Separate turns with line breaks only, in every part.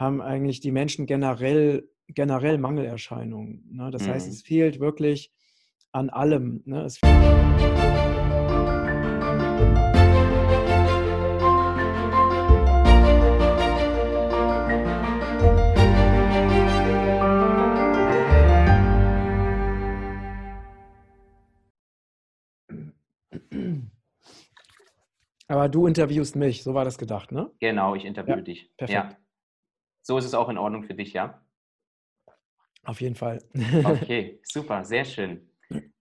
haben eigentlich die Menschen generell, generell Mangelerscheinungen. Ne? Das mhm. heißt, es fehlt wirklich an allem. Ne? Aber du interviewst mich, so war das gedacht, ne?
Genau, ich interviewe ja, dich. Perfekt. Ja. So ist es auch in Ordnung für dich, ja?
Auf jeden Fall.
okay, super, sehr schön.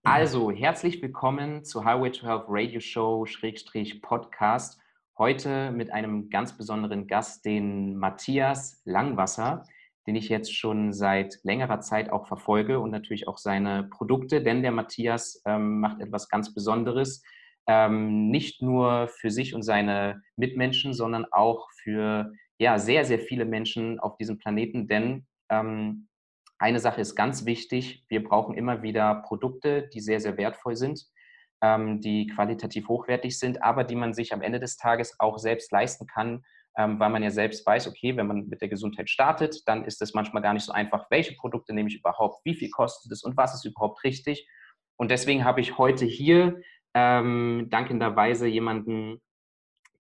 Also, herzlich willkommen zu Highway to Health Radio Show Schrägstrich Podcast. Heute mit einem ganz besonderen Gast, den Matthias Langwasser, den ich jetzt schon seit längerer Zeit auch verfolge und natürlich auch seine Produkte, denn der Matthias ähm, macht etwas ganz Besonderes ähm, nicht nur für sich und seine Mitmenschen, sondern auch für ja, sehr, sehr viele Menschen auf diesem Planeten. Denn ähm, eine Sache ist ganz wichtig, wir brauchen immer wieder Produkte, die sehr, sehr wertvoll sind, ähm, die qualitativ hochwertig sind, aber die man sich am Ende des Tages auch selbst leisten kann, ähm, weil man ja selbst weiß, okay, wenn man mit der Gesundheit startet, dann ist es manchmal gar nicht so einfach, welche Produkte nehme ich überhaupt, wie viel kostet es und was ist überhaupt richtig. Und deswegen habe ich heute hier ähm, dankenderweise jemanden,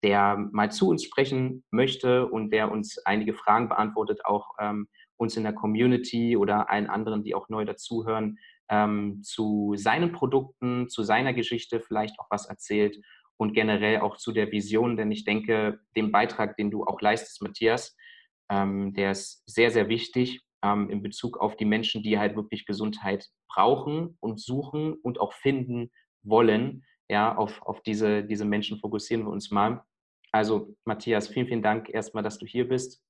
der mal zu uns sprechen möchte und der uns einige Fragen beantwortet, auch ähm, uns in der Community oder allen anderen, die auch neu dazuhören, ähm, zu seinen Produkten, zu seiner Geschichte vielleicht auch was erzählt und generell auch zu der Vision, denn ich denke, den Beitrag, den du auch leistest, Matthias, ähm, der ist sehr, sehr wichtig ähm, in Bezug auf die Menschen, die halt wirklich Gesundheit brauchen und suchen und auch finden wollen. Ja, auf, auf diese, diese Menschen fokussieren wir uns mal. Also, Matthias, vielen, vielen Dank erstmal, dass du hier bist.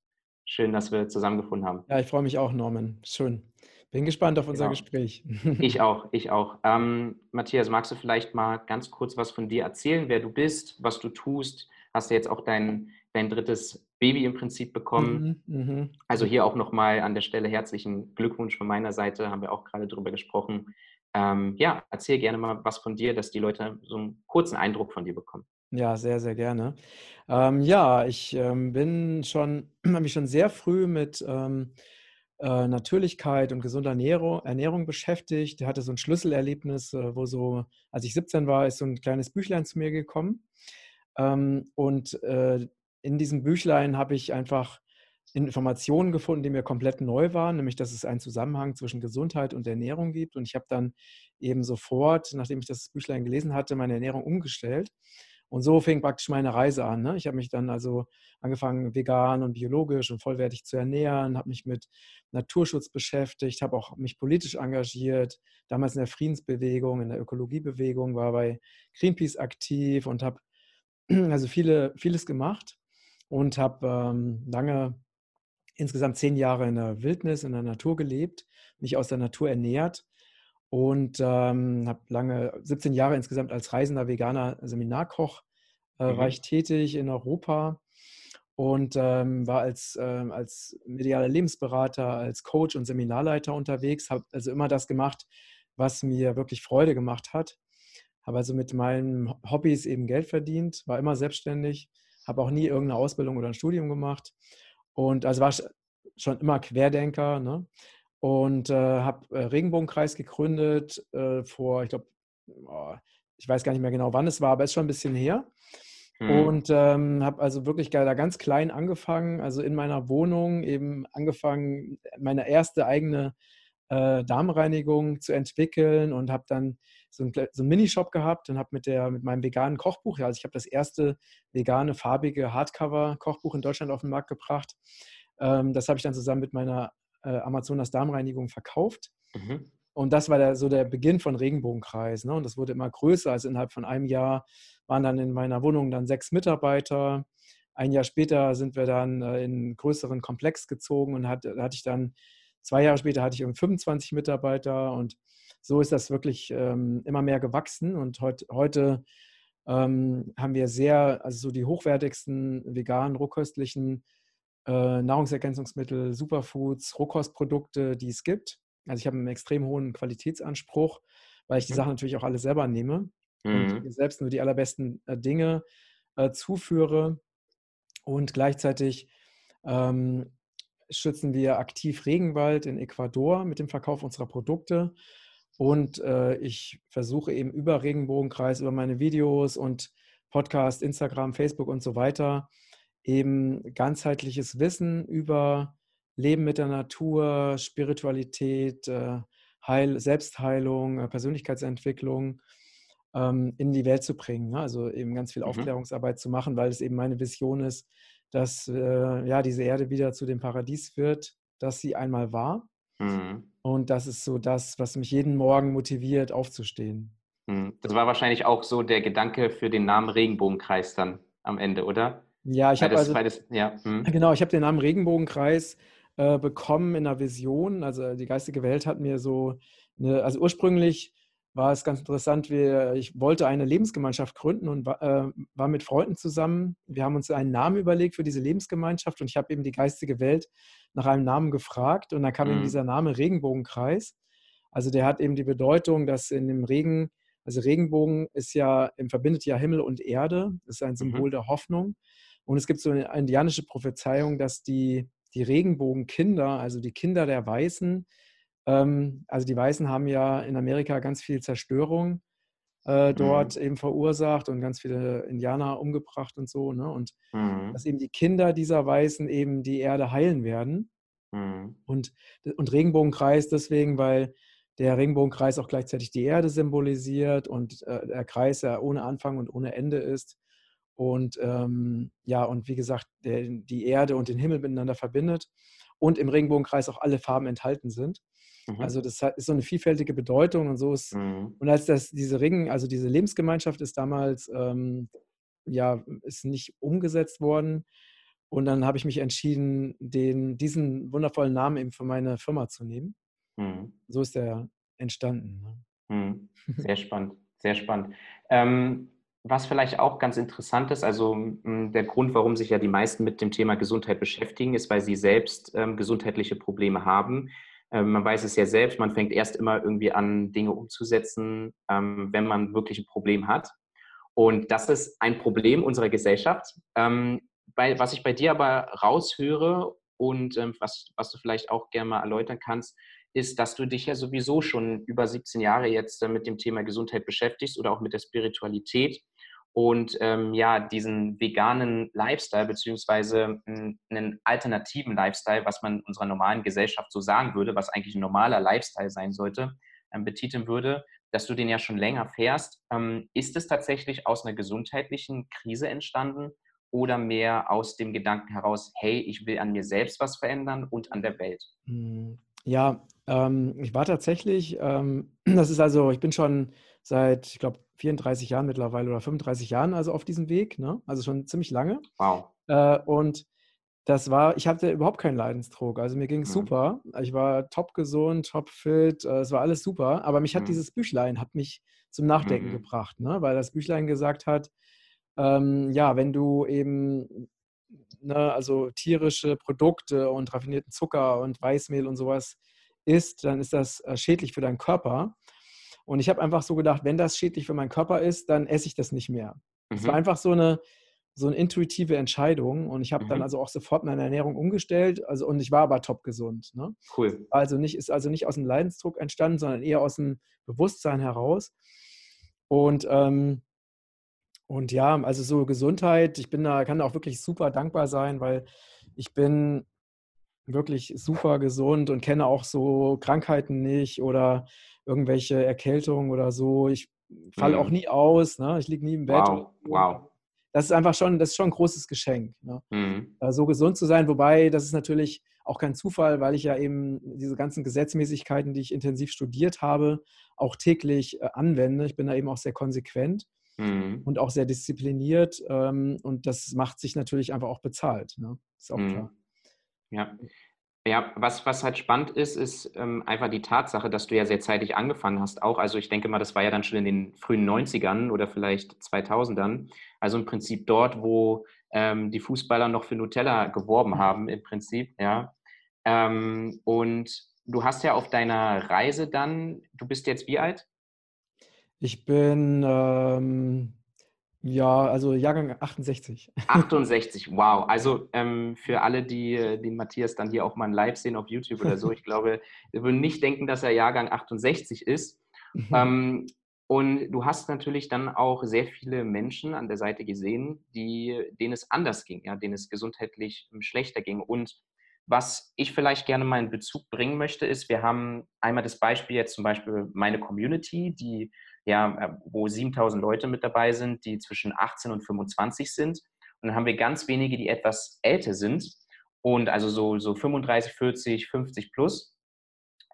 Schön, dass wir zusammengefunden haben.
Ja, ich freue mich auch, Norman. Schön. Bin gespannt auf unser genau. Gespräch.
Ich auch, ich auch. Ähm, Matthias, magst du vielleicht mal ganz kurz was von dir erzählen, wer du bist, was du tust? Hast du jetzt auch dein, dein drittes Baby im Prinzip bekommen? Mhm, mh. Also hier auch nochmal an der Stelle herzlichen Glückwunsch von meiner Seite, haben wir auch gerade drüber gesprochen. Ähm, ja, erzähl gerne mal was von dir, dass die Leute so einen kurzen Eindruck von dir bekommen.
Ja, sehr, sehr gerne. Ähm, ja, ich ähm, bin schon, habe mich schon sehr früh mit ähm, äh, Natürlichkeit und gesunder Ernährung, Ernährung beschäftigt. Ich hatte so ein Schlüsselerlebnis, äh, wo so, als ich 17 war, ist so ein kleines Büchlein zu mir gekommen. Ähm, und äh, in diesem Büchlein habe ich einfach Informationen gefunden, die mir komplett neu waren, nämlich dass es einen Zusammenhang zwischen Gesundheit und Ernährung gibt. Und ich habe dann eben sofort, nachdem ich das Büchlein gelesen hatte, meine Ernährung umgestellt. Und so fing praktisch meine Reise an. Ne? Ich habe mich dann also angefangen, vegan und biologisch und vollwertig zu ernähren, habe mich mit Naturschutz beschäftigt, habe auch mich politisch engagiert, damals in der Friedensbewegung, in der Ökologiebewegung, war bei Greenpeace aktiv und habe also viele, vieles gemacht und habe ähm, lange insgesamt zehn Jahre in der Wildnis, in der Natur gelebt, mich aus der Natur ernährt und ähm, habe lange, 17 Jahre insgesamt als reisender veganer Seminarkoch äh, mhm. war ich tätig in Europa und ähm, war als, äh, als medialer Lebensberater, als Coach und Seminarleiter unterwegs, habe also immer das gemacht, was mir wirklich Freude gemacht hat. Habe also mit meinen Hobbys eben Geld verdient, war immer selbstständig, habe auch nie irgendeine Ausbildung oder ein Studium gemacht und also war schon immer Querdenker. Ne? Und äh, habe äh, Regenbogenkreis gegründet äh, vor, ich glaube, oh, ich weiß gar nicht mehr genau, wann es war, aber es ist schon ein bisschen her. Mhm. Und ähm, habe also wirklich da ganz klein angefangen, also in meiner Wohnung eben angefangen, meine erste eigene äh, Darmreinigung zu entwickeln und habe dann so einen, so einen Minishop gehabt und habe mit, mit meinem veganen Kochbuch, ja, also ich habe das erste vegane, farbige Hardcover-Kochbuch in Deutschland auf den Markt gebracht. Ähm, das habe ich dann zusammen mit meiner äh, Amazonas Darmreinigung verkauft. Mhm. Und das war der, so der Beginn von Regenbogenkreis. Ne? Und das wurde immer größer. Also innerhalb von einem Jahr waren dann in meiner Wohnung dann sechs Mitarbeiter. Ein Jahr später sind wir dann äh, in einen größeren Komplex gezogen und hat, hatte ich dann, zwei Jahre später hatte ich 25 Mitarbeiter und so ist das wirklich ähm, immer mehr gewachsen. Und heut, heute ähm, haben wir sehr, also so die hochwertigsten veganen, rohköstlichen äh, Nahrungsergänzungsmittel, Superfoods, Rohkostprodukte, die es gibt. Also ich habe einen extrem hohen Qualitätsanspruch, weil ich die mhm. Sachen natürlich auch alle selber nehme mhm. und mir selbst nur die allerbesten äh, Dinge äh, zuführe und gleichzeitig ähm, schützen wir aktiv Regenwald in Ecuador mit dem Verkauf unserer Produkte. Und äh, ich versuche eben über Regenbogenkreis, über meine Videos und Podcast, Instagram, Facebook und so weiter, eben ganzheitliches Wissen über Leben mit der Natur, Spiritualität, äh, Heil, Selbstheilung, äh, Persönlichkeitsentwicklung ähm, in die Welt zu bringen. Ne? Also eben ganz viel mhm. Aufklärungsarbeit zu machen, weil es eben meine Vision ist, dass äh, ja, diese Erde wieder zu dem Paradies wird, das sie einmal war. Mhm. Und das ist so das, was mich jeden Morgen motiviert, aufzustehen.
Mhm. Das war wahrscheinlich auch so der Gedanke für den Namen Regenbogenkreis dann am Ende, oder?
Ja, ich habe also, ja, hm. genau, ich habe den Namen Regenbogenkreis äh, bekommen in einer Vision. Also die geistige Welt hat mir so eine, also ursprünglich war es ganz interessant. Wir, ich wollte eine Lebensgemeinschaft gründen und war, äh, war mit Freunden zusammen. Wir haben uns einen Namen überlegt für diese Lebensgemeinschaft und ich habe eben die geistige Welt nach einem Namen gefragt und da kam mhm. eben dieser Name Regenbogenkreis. Also der hat eben die Bedeutung, dass in dem Regen, also Regenbogen ist ja, verbindet ja Himmel und Erde, ist ein Symbol mhm. der Hoffnung. Und es gibt so eine indianische Prophezeiung, dass die, die Regenbogenkinder, also die Kinder der Weißen, ähm, also die Weißen haben ja in Amerika ganz viel Zerstörung äh, dort mhm. eben verursacht und ganz viele Indianer umgebracht und so. Ne? Und mhm. dass eben die Kinder dieser Weißen eben die Erde heilen werden. Mhm. Und, und Regenbogenkreis deswegen, weil der Regenbogenkreis auch gleichzeitig die Erde symbolisiert und äh, der Kreis ja ohne Anfang und ohne Ende ist. Und ähm, ja, und wie gesagt, der, die Erde und den Himmel miteinander verbindet und im Regenbogenkreis auch alle Farben enthalten sind. Mhm. Also das ist so eine vielfältige Bedeutung und so ist. Mhm. Und als das diese Ring, also diese Lebensgemeinschaft ist damals ähm, ja ist nicht umgesetzt worden. Und dann habe ich mich entschieden, den, diesen wundervollen Namen eben für meine Firma zu nehmen. Mhm. So ist der entstanden.
Ne? Mhm. Sehr spannend, sehr spannend. Ähm, was vielleicht auch ganz interessant ist, also der Grund, warum sich ja die meisten mit dem Thema Gesundheit beschäftigen, ist, weil sie selbst ähm, gesundheitliche Probleme haben. Ähm, man weiß es ja selbst, man fängt erst immer irgendwie an, Dinge umzusetzen, ähm, wenn man wirklich ein Problem hat. Und das ist ein Problem unserer Gesellschaft. Ähm, weil, was ich bei dir aber raushöre und was, was du vielleicht auch gerne mal erläutern kannst, ist, dass du dich ja sowieso schon über 17 Jahre jetzt mit dem Thema Gesundheit beschäftigst oder auch mit der Spiritualität und ähm, ja, diesen veganen Lifestyle beziehungsweise einen alternativen Lifestyle, was man unserer normalen Gesellschaft so sagen würde, was eigentlich ein normaler Lifestyle sein sollte, ähm, betiteln würde, dass du den ja schon länger fährst. Ähm, ist es tatsächlich aus einer gesundheitlichen Krise entstanden oder mehr aus dem Gedanken heraus, hey, ich will an mir selbst was verändern und an der Welt?
Hm, ja, ähm, ich war tatsächlich, ähm, das ist also, ich bin schon seit, ich glaube, 34 Jahren mittlerweile oder 35 Jahren also auf diesem Weg, ne? also schon ziemlich lange.
Wow.
Äh, und das war, ich hatte überhaupt keinen Leidensdruck. Also mir ging es mhm. super. Ich war top gesund, top fit, äh, es war alles super. Aber mich hat mhm. dieses Büchlein, hat mich zum Nachdenken mhm. gebracht, ne? weil das Büchlein gesagt hat, ähm, ja, wenn du eben, ne, also tierische Produkte und raffinierten Zucker und Weißmehl und sowas isst, dann ist das äh, schädlich für deinen Körper. Und ich habe einfach so gedacht, wenn das schädlich für meinen Körper ist, dann esse ich das nicht mehr. Es mhm. war einfach so eine, so eine intuitive Entscheidung und ich habe mhm. dann also auch sofort meine Ernährung umgestellt. Also und ich war aber top gesund. Ne?
Cool.
Also nicht, ist also nicht aus dem Leidensdruck entstanden, sondern eher aus dem Bewusstsein heraus. Und ähm, und ja, also so Gesundheit, ich bin da, kann da auch wirklich super dankbar sein, weil ich bin wirklich super gesund und kenne auch so Krankheiten nicht oder irgendwelche Erkältungen oder so. Ich falle mhm. auch nie aus, ne? ich liege nie im Bett.
Wow. wow.
Das ist einfach schon, das ist schon ein großes Geschenk, ne? mhm. So gesund zu sein. Wobei, das ist natürlich auch kein Zufall, weil ich ja eben diese ganzen Gesetzmäßigkeiten, die ich intensiv studiert habe, auch täglich äh, anwende. Ich bin da eben auch sehr konsequent mhm. und auch sehr diszipliniert. Ähm, und das macht sich natürlich einfach auch bezahlt. Ne? Ist auch mhm. klar.
Ja, ja, was, was halt spannend ist, ist ähm, einfach die Tatsache, dass du ja sehr zeitig angefangen hast auch. Also ich denke mal, das war ja dann schon in den frühen 90ern oder vielleicht 2000ern. Also im Prinzip dort, wo ähm, die Fußballer noch für Nutella geworben haben, im Prinzip, ja. Ähm, und du hast ja auf deiner Reise dann, du bist jetzt wie alt?
Ich bin Ja, also Jahrgang 68.
68, wow. Also ähm, für alle, die den Matthias dann hier auch mal live sehen auf YouTube oder so, ich glaube, wir würden nicht denken, dass er Jahrgang 68 ist. Mhm. Ähm, und du hast natürlich dann auch sehr viele Menschen an der Seite gesehen, die, denen es anders ging, ja, denen es gesundheitlich schlechter ging. Und was ich vielleicht gerne mal in Bezug bringen möchte, ist, wir haben einmal das Beispiel jetzt zum Beispiel meine Community, die ja, äh, wo 7000 Leute mit dabei sind, die zwischen 18 und 25 sind. Und dann haben wir ganz wenige, die etwas älter sind und also so, so 35, 40, 50 plus.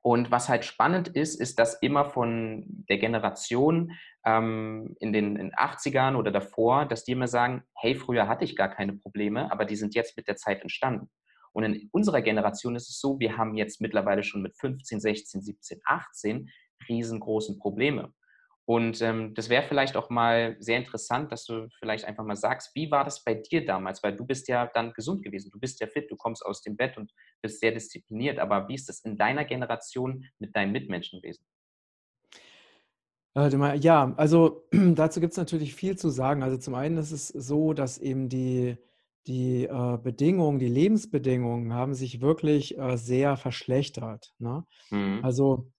Und was halt spannend ist, ist, dass immer von der Generation ähm, in den in 80ern oder davor, dass die immer sagen, hey, früher hatte ich gar keine Probleme, aber die sind jetzt mit der Zeit entstanden. Und in unserer Generation ist es so, wir haben jetzt mittlerweile schon mit 15, 16, 17, 18 riesengroßen Probleme. Und ähm, das wäre vielleicht auch mal sehr interessant, dass du vielleicht einfach mal sagst, wie war das bei dir damals? Weil du bist ja dann gesund gewesen, du bist ja fit, du kommst aus dem Bett und bist sehr diszipliniert. Aber wie ist das in deiner Generation mit deinen Mitmenschen gewesen?
Ja, also dazu gibt es natürlich viel zu sagen. Also zum einen ist es so, dass eben die, die äh, Bedingungen, die Lebensbedingungen haben sich wirklich äh, sehr verschlechtert. Ne? Mhm. Also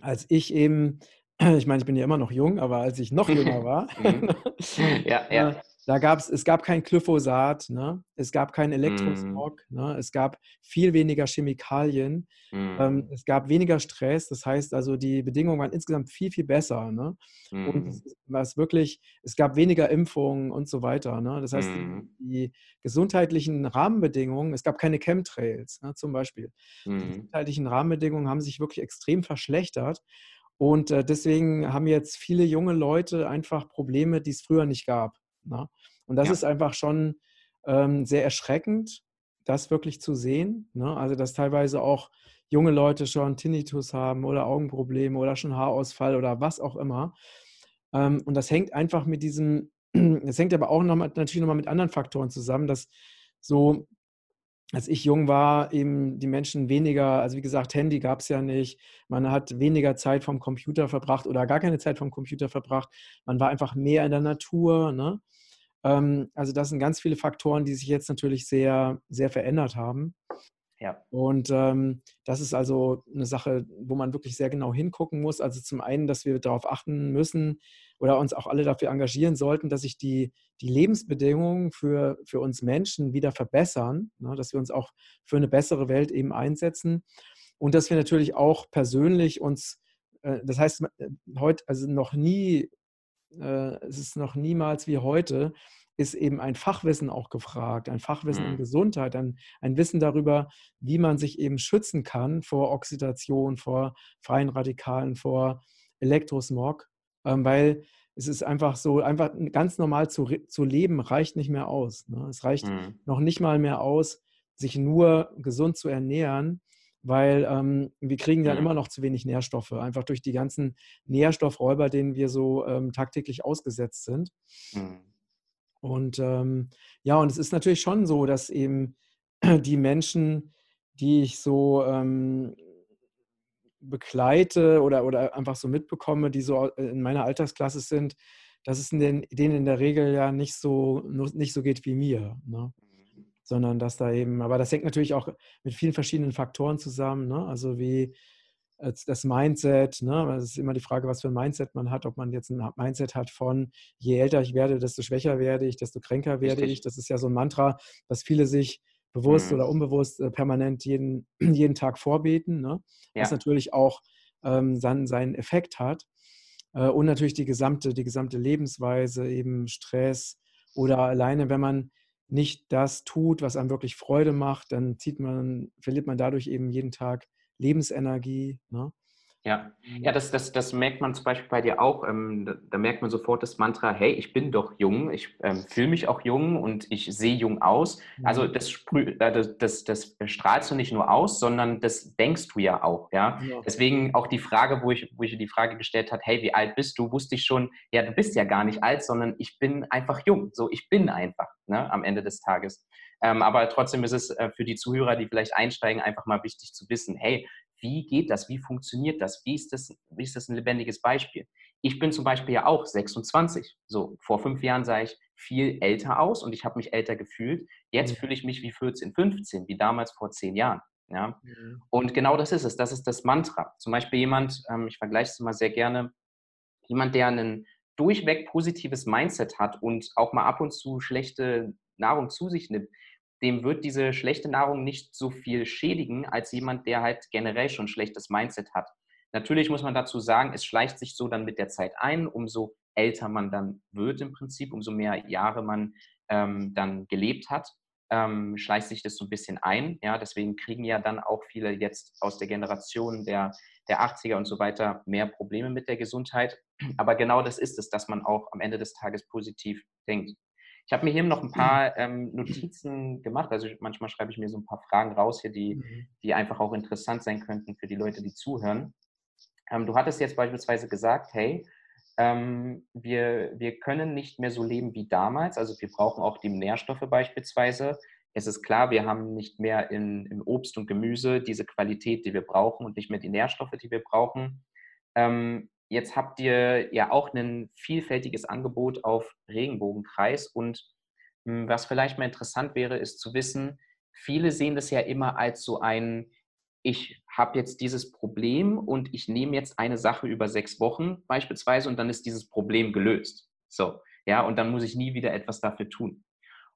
als ich eben ich meine, ich bin ja immer noch jung, aber als ich noch jünger war,
mhm. ja, ja.
Da gab es, es gab kein Glyphosat, ne? es gab keinen Elektrosmog, mm. ne? es gab viel weniger Chemikalien, mm. ähm, mhm. es gab weniger Stress, das heißt also, die Bedingungen waren insgesamt viel, viel besser. Ne? Mm. Und mhm. was wirklich, es gab weniger Impfungen und so weiter. Ne? Das heißt, die, die, gesundheitlichen Rahmenbedingungen, es gab keine Chemtrails ne? zum Beispiel. Die gesundheitlichen Rahmenbedingungen haben sich wirklich extrem verschlechtert. Und äh, deswegen haben jetzt viele junge Leute einfach Probleme, die es früher nicht gab. Ne? Und das ja. ist einfach schon ähm, sehr erschreckend, das wirklich zu sehen. Ne? Also, dass teilweise auch junge Leute schon Tinnitus haben oder Augenprobleme oder schon Haarausfall oder was auch immer. Ähm, und das hängt einfach mit diesem, das hängt aber auch noch mal, natürlich nochmal mit anderen Faktoren zusammen, dass so als ich jung war, eben die Menschen weniger, also wie gesagt, Handy gab es ja nicht. Man hat weniger Zeit vom Computer verbracht oder gar keine Zeit vom Computer verbracht. Man war einfach mehr in der Natur. Ne? Ähm, also das sind ganz viele Faktoren, die sich jetzt natürlich sehr, sehr verändert haben.
Ja.
Und ähm, das ist also eine Sache, wo man wirklich sehr genau hingucken muss. Also zum einen, dass wir darauf achten müssen, oder uns auch alle dafür engagieren sollten, dass sich die, die Lebensbedingungen für, für uns Menschen wieder verbessern, ne, dass wir uns auch für eine bessere Welt eben einsetzen und dass wir natürlich auch persönlich uns, äh, das heißt, äh, heute, also noch nie, äh, es ist noch niemals wie heute, ist eben ein Fachwissen auch gefragt, ein Fachwissen mhm. in Gesundheit, ein, ein Wissen darüber, wie man sich eben schützen kann vor Oxidation, vor freien Radikalen, vor Elektrosmog ähm, weil es ist einfach so, einfach ganz normal zu, zu leben reicht nicht mehr aus. Ne? Es reicht mhm. noch nicht mal mehr aus, sich nur gesund zu ernähren, weil ähm, wir kriegen dann mhm. immer noch zu wenig Nährstoffe, einfach durch die ganzen Nährstoffräuber, denen wir so ähm, tagtäglich ausgesetzt sind. Mhm. Und ähm, ja, und es ist natürlich schon so, dass eben die Menschen, die ich so ähm, begleite oder, oder einfach so mitbekomme, die so in meiner Altersklasse sind, dass es den, denen in der Regel ja nicht so, nicht so geht wie mir. Ne? Mhm. Sondern dass da eben, aber das hängt natürlich auch mit vielen verschiedenen Faktoren zusammen, ne? also wie das Mindset, ne? Es ist immer die Frage, was für ein Mindset man hat, ob man jetzt ein Mindset hat von, je älter ich werde, desto schwächer werde ich, desto kränker werde Richtig. ich. Das ist ja so ein Mantra, was viele sich bewusst mhm. oder unbewusst äh, permanent jeden, jeden Tag vorbeten, ne? ja. was natürlich auch ähm, dann seinen Effekt hat. Äh, und natürlich die gesamte, die gesamte Lebensweise, eben Stress oder alleine, wenn man nicht das tut, was einem wirklich Freude macht, dann zieht man, verliert man dadurch eben jeden Tag Lebensenergie. Ne?
Ja, ja das, das, das merkt man zum Beispiel bei dir auch. Ähm, da, da, merkt man sofort das Mantra, hey, ich bin doch jung, ich ähm, fühle mich auch jung und ich sehe jung aus. Also mhm. das, sprüh, äh, das, das, das strahlst du nicht nur aus, sondern das denkst du ja auch. Ja? ja. Deswegen auch die Frage, wo ich, wo ich die Frage gestellt habe, hey, wie alt bist du, wusste ich schon, ja, du bist ja gar nicht alt, sondern ich bin einfach jung. So, ich bin einfach ne, am Ende des Tages. Ähm, aber trotzdem ist es äh, für die Zuhörer, die vielleicht einsteigen, einfach mal wichtig zu wissen, hey, wie geht das? Wie funktioniert das? Wie ist das, wie ist das ein lebendiges Beispiel? ich bin zum Beispiel ja auch 26. So, vor fünf Jahren sah ich viel älter aus und ich habe mich älter gefühlt. Jetzt mhm. fühle ich mich wie 14, 15, wie damals vor zehn Jahren. Ja? Mhm. Und genau das ist es. Das ist das Mantra. Zum Beispiel jemand, ähm, ich vergleiche es immer sehr gerne, jemand, der ein durchweg positives Mindset hat und auch mal ab und zu schlechte Nahrung zu sich nimmt, dem wird diese schlechte Nahrung nicht so viel schädigen als jemand, der halt generell schon schlechtes Mindset hat. Natürlich muss man dazu sagen, es schleicht sich so dann mit der Zeit ein, umso älter man dann wird im Prinzip, umso mehr Jahre man ähm, dann gelebt hat, ähm, schleicht sich das so ein bisschen ein. Ja, deswegen kriegen ja dann auch viele jetzt aus der Generation der, der 80er und so weiter mehr Probleme mit der Gesundheit. Aber genau das ist es, dass man auch am Ende des Tages positiv denkt. Ich habe mir hier noch ein paar ähm, Notizen gemacht. Also manchmal schreibe ich mir so ein paar Fragen raus hier, die, mhm. die einfach auch interessant sein könnten für die Leute, die zuhören. Ähm, du hattest jetzt beispielsweise gesagt, hey, ähm, wir, wir können nicht mehr so leben wie damals. Also wir brauchen auch die Nährstoffe beispielsweise. Es ist klar, wir haben nicht mehr in, in Obst und Gemüse diese Qualität, die wir brauchen und nicht mehr die Nährstoffe, die wir brauchen. Ähm, jetzt habt ihr ja auch ein vielfältiges Angebot auf Regenbogenkreis und hm, was vielleicht mal interessant wäre, ist zu wissen, viele sehen das ja immer als so ein ich habe jetzt dieses Problem und ich nehme jetzt eine Sache über sechs Wochen beispielsweise und dann ist dieses Problem gelöst. So, ja, und dann muss ich nie wieder etwas dafür tun.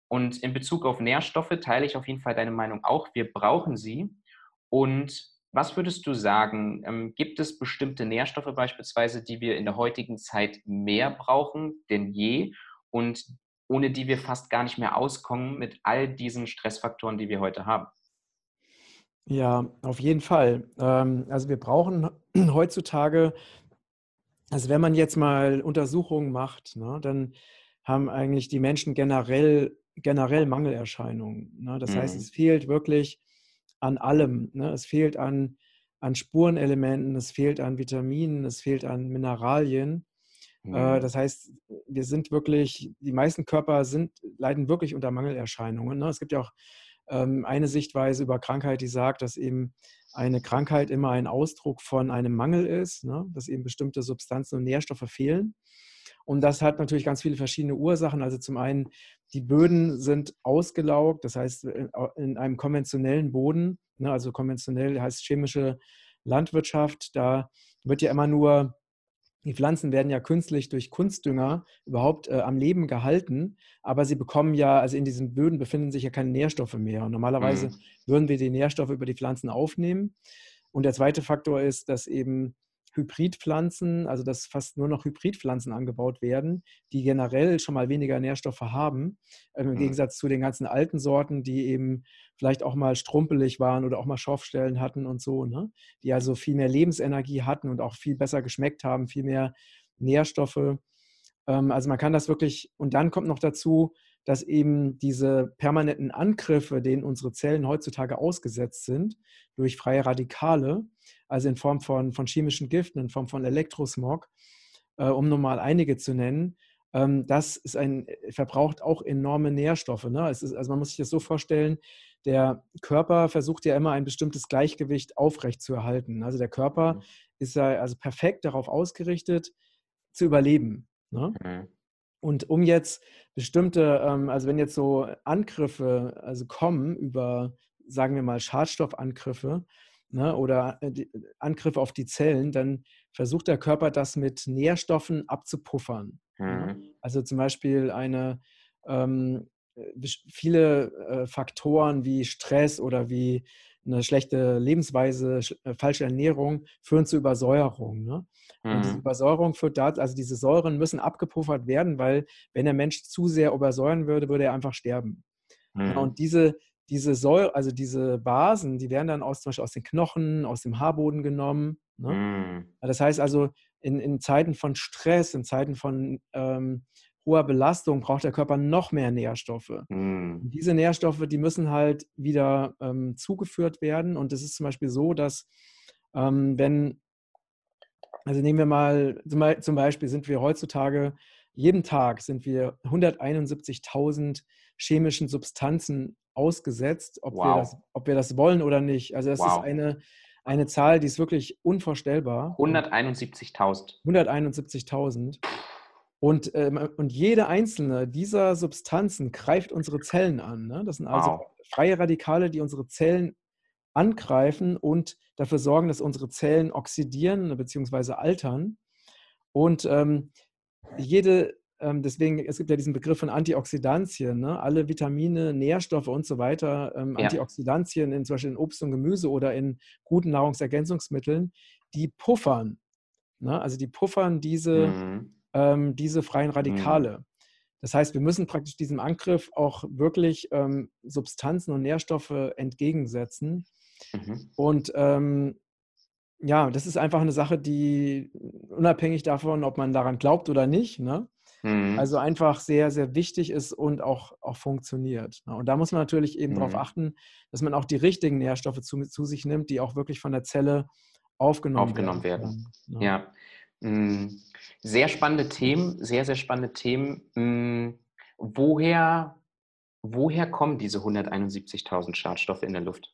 Und in Bezug auf Nährstoffe teile ich auf jeden Fall deine Meinung auch. Wir brauchen sie. Und was würdest du sagen? Ähm, gibt es bestimmte Nährstoffe beispielsweise, die wir in der heutigen Zeit mehr brauchen denn je und ohne die wir fast gar nicht mehr auskommen mit all diesen Stressfaktoren, die wir heute haben?
Ja, auf jeden Fall. Ähm, also wir brauchen heutzutage, also wenn man jetzt mal Untersuchungen macht, ne, dann haben eigentlich die Menschen generell, generell Mangelerscheinungen. Ne? Das mhm. heißt, es fehlt wirklich an allem. Ne? Es fehlt an, an Spurenelementen, es fehlt an Vitaminen, es fehlt an Mineralien. Äh, mhm. das heißt, wir sind wirklich, die meisten Körper sind, leiden wirklich unter Mangelerscheinungen. Ne? Es gibt ja auch ähm, eine Sichtweise über Krankheit, die sagt, dass eben eine Krankheit immer ein Ausdruck von einem Mangel ist, ne? dass eben bestimmte Substanzen und Nährstoffe fehlen. Und das hat natürlich ganz viele verschiedene Ursachen. Also zum einen, die Böden sind ausgelaugt, das heißt äh, in einem konventionellen Boden, ne? also konventionell heißt chemische Landwirtschaft, da wird ja immer nur die Pflanzen werden ja künstlich durch Kunstdünger überhaupt äh, am Leben gehalten, aber sie bekommen ja, also in diesen Böden befinden sich ja keine Nährstoffe mehr. Und normalerweise mhm. würden wir die Nährstoffe über die Pflanzen aufnehmen. Und der zweite Faktor ist, dass eben Hybridpflanzen, also dass fast nur noch Hybridpflanzen angebaut werden, die generell schon mal weniger Nährstoffe haben, ähm, im mhm. Gegensatz zu den ganzen alten Sorten, die eben vielleicht auch mal strumpelig waren oder auch mal Schorfstellen hatten und so, ne? die also viel mehr Lebensenergie hatten und auch viel besser geschmeckt haben, viel mehr Nährstoffe. Ähm, also man kann das wirklich, und dann kommt noch dazu, dass eben diese permanenten Angriffe, denen unsere Zellen heutzutage ausgesetzt sind, durch freie Radikale, also in Form von, von chemischen Giften, in Form von Elektrosmog, äh, um nur mal einige zu nennen, ähm, das ist ein, verbraucht auch enorme Nährstoffe. Ne? Ist, also man muss sich das so vorstellen, der Körper versucht ja immer ein bestimmtes Gleichgewicht aufrechtzuerhalten. Also der Körper mhm. ist ja also perfekt darauf ausgerichtet, zu überleben. Ne? Mhm. Und um jetzt bestimmte, ähm, also wenn jetzt so Angriffe also kommen über, sagen wir mal, Schadstoffangriffe ne, oder äh, Angriffe auf die Zellen, dann versucht der Körper das mit Nährstoffen abzupuffern. Ne? Mhm. Also zum Beispiel eine ähm, äh, viele äh, Faktoren wie Stress oder wie eine schlechte Lebensweise, äh, falsche Ernährung führen zu Übersäuerung. Ne? Mhm. Und diese mhm. Übersäuerung führt dazu, also diese Säuren müssen abgepuffert werden, weil wenn der Mensch zu sehr übersäuern würde, würde er einfach sterben. Mhm. Ja, und diese, diese Säure, also diese Basen, die werden dann aus, zum Beispiel aus den Knochen, aus dem Haarboden genommen. Ne? Mhm. Das heißt also, in, in Zeiten von Stress, in Zeiten von ähm, hoher Belastung braucht der Körper noch mehr Nährstoffe. Mm. Diese Nährstoffe, die müssen halt wieder ähm, zugeführt werden. Und es ist zum Beispiel so, dass ähm, wenn, also nehmen wir mal, zum Beispiel sind wir heutzutage, jeden Tag sind wir 171.000 chemischen Substanzen ausgesetzt, ob, wow. wir das, ob wir das wollen oder nicht. Also das wow. ist eine, eine Zahl, die ist wirklich unvorstellbar.
171.000.
171.000. Und, ähm, und jede einzelne dieser Substanzen greift unsere Zellen an. Ne? Das sind also wow. freie Radikale, die unsere Zellen angreifen und dafür sorgen, dass unsere Zellen oxidieren bzw. altern. Und ähm, jede, ähm, deswegen, es gibt ja diesen Begriff von Antioxidantien, ne? alle Vitamine, Nährstoffe und so weiter, ähm, ja. Antioxidantien in zum Beispiel in Obst und Gemüse oder in guten Nahrungsergänzungsmitteln, die puffern. Ne? Also die puffern diese, mhm. Ähm, diese freien mhm. Radikale. Mhm. Das heißt, wir müssen praktisch diesem Angriff auch wirklich ähm, Substanzen und Nährstoffe entgegensetzen. Mhm. Und ähm, ja, das ist einfach eine Sache, die unabhängig davon, ob man daran glaubt oder nicht, ne? Mhm. also einfach sehr, sehr wichtig ist und auch, auch funktioniert. Ne? Und da muss man natürlich eben mhm. darauf achten, dass man auch die richtigen Nährstoffe zu, zu sich nimmt, die auch wirklich von der Zelle aufgenommen,
aufgenommen werden. werden. Ja. ja. Mhm. Sehr spannende Themen, sehr, sehr spannende Themen. Mhm. Woher, woher kommen diese 171.000 Schadstoffe in der Luft?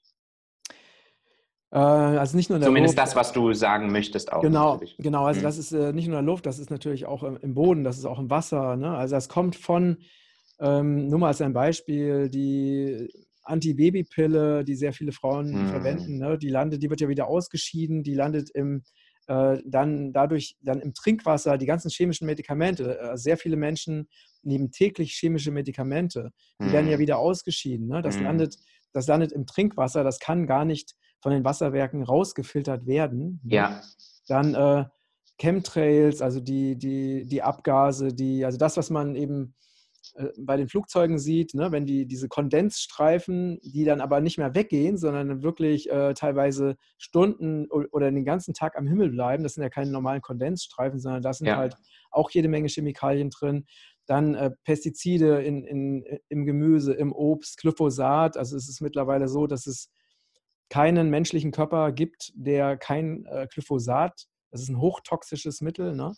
Äh, also nicht nur in
der Zumindest Luft. das, was du sagen möchtest auch.
Genau, natürlich. genau. Also mhm. das ist äh, nicht nur in der Luft, das ist natürlich auch im Boden, das ist auch im Wasser. Ne? Also das kommt von, ähm, nur mal als ein Beispiel, die Antibabypille, die sehr viele Frauen mhm. verwenden, ne? die landet, die wird ja wieder ausgeschieden, die landet im äh, dann dadurch dann im Trinkwasser die ganzen chemischen Medikamente. Äh, sehr viele Menschen nehmen täglich chemische Medikamente. Die mhm. werden ja mhm. wieder ausgeschieden. Ne? Das, mhm. landet, das landet im Trinkwasser. Das kann gar nicht von den Wasserwerken rausgefiltert werden.
Ne? Ja.
Dann äh, Chemtrails, also die, die, die Abgase, die, also das, was man eben äh, bei den Flugzeugen sieht, ne, wenn die diese Kondensstreifen, die dann aber nicht mehr weggehen, sondern wirklich äh, teilweise Stunden oder den ganzen Tag am Himmel bleiben, das sind ja keine normalen Kondensstreifen, sondern da sind ja. halt auch jede Menge Chemikalien drin. Dann äh, Pestizide in, in, im Gemüse, im Obst, Glyphosat. Also es ist mittlerweile so, dass es keinen menschlichen Körper gibt, der kein äh, Glyphosat, das ist ein hochtoxisches Mittel, ne,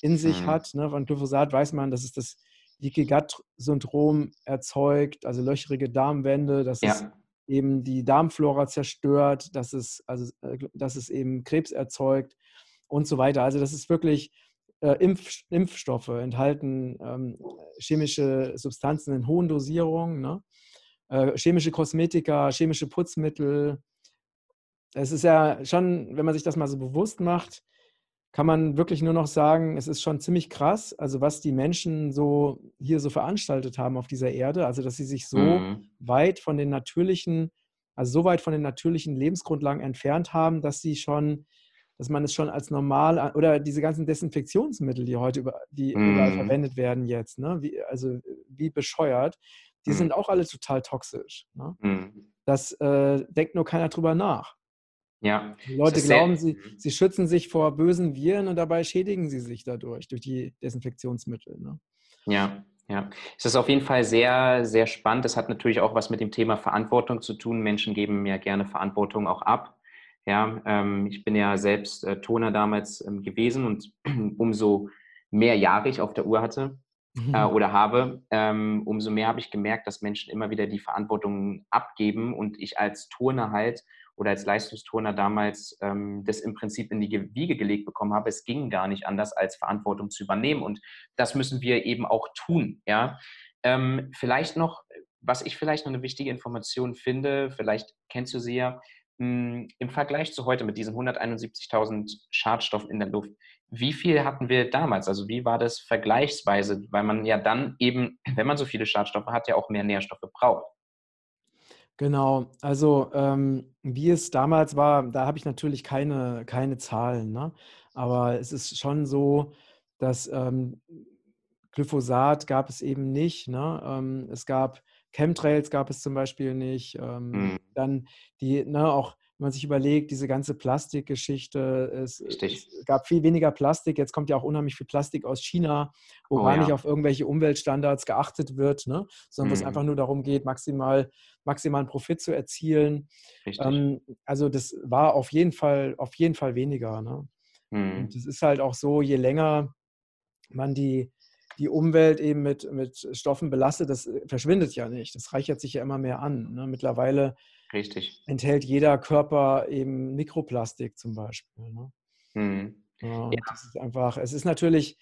in sich mhm. hat. Ne? Von Glyphosat weiß man, dass es das Leaky Gut-Syndrom erzeugt, also löcherige Darmwände, dass ja. es eben die Darmflora zerstört, dass es, also, äh, dass es eben Krebs erzeugt und so weiter. Also das ist wirklich äh, Impf, Impfstoffe enthalten, ähm, chemische Substanzen in hohen Dosierungen, ne? äh, chemische Kosmetika, chemische Putzmittel. Es ist ja schon, wenn man sich das mal so bewusst macht, kann man wirklich nur noch sagen, es ist schon ziemlich krass, also was die Menschen so hier so veranstaltet haben auf dieser Erde, also dass sie sich so mhm. weit von den natürlichen, also so weit von den natürlichen Lebensgrundlagen entfernt haben, dass sie schon, dass man es schon als normal oder diese ganzen Desinfektionsmittel, die heute über, die mhm. überall verwendet werden jetzt, ne, wie, also wie bescheuert, die mhm. sind auch alle total toxisch. Ne? Mhm. Das äh, denkt nur keiner drüber nach.
Ja.
Die Leute glauben, sie, mhm. sie schützen sich vor bösen Viren und dabei schädigen sie sich dadurch, durch die Desinfektionsmittel. Ne?
Ja, ja. Es ist auf jeden Fall sehr, sehr spannend. Das hat natürlich auch was mit dem Thema Verantwortung zu tun. Menschen geben ja gerne Verantwortung auch ab. Ja, ähm, ich bin ja selbst äh, Toner damals ähm, gewesen und umso mehr Jahre ich auf der Uhr hatte, äh, mhm. oder habe, ähm, umso mehr habe ich gemerkt, dass Menschen immer wieder die Verantwortung abgeben und ich als Turner halt oder als Leistungsturner damals ähm, das im Prinzip in die Wiege gelegt bekommen habe. Es ging gar nicht anders, als Verantwortung zu übernehmen. Und das müssen wir eben auch tun. Ja? Ähm, vielleicht noch, was ich vielleicht noch eine wichtige Information finde, vielleicht kennst du sie ja, mh, hm, im Vergleich zu heute mit diesen 171.000 Schadstoffen in der Luft, wie viel hatten wir damals? Also wie war das vergleichsweise? Weil man ja dann eben, wenn man so viele Schadstoffe hat, ja auch mehr Nährstoffe braucht.
Genau, also ähm, wie es damals war, da habe ich natürlich keine, keine Zahlen, ne? aber es ist schon so, dass ähm, Glyphosat gab es eben nicht. Ne? Ähm, es gab Chemtrails gab es zum Beispiel nicht. Ähm, mhm. Dann die, ne, auch wenn man sich überlegt, diese ganze Plastikgeschichte, es, es, gab viel weniger Plastik, jetzt kommt ja auch unheimlich viel Plastik aus China, wo oh, gar ja. nicht auf irgendwelche Umweltstandards geachtet wird, ne? sondern mhm. wo es einfach nur darum geht, maximal, maximalen Profit zu erzielen. Ähm, also das war auf jeden Fall, auf jeden Fall weniger. Ne? Mhm. Und es ist halt auch so, je länger man die, die Umwelt eben mit, mit Stoffen belastet, das verschwindet ja nicht. Das reichert sich ja immer mehr an. Ne? Mittlerweile
Richtig.
enthält jeder Körper eben Mikroplastik zum Beispiel. Ne?
Mhm.
Ja, und ja. das ist einfach, es ist natürlich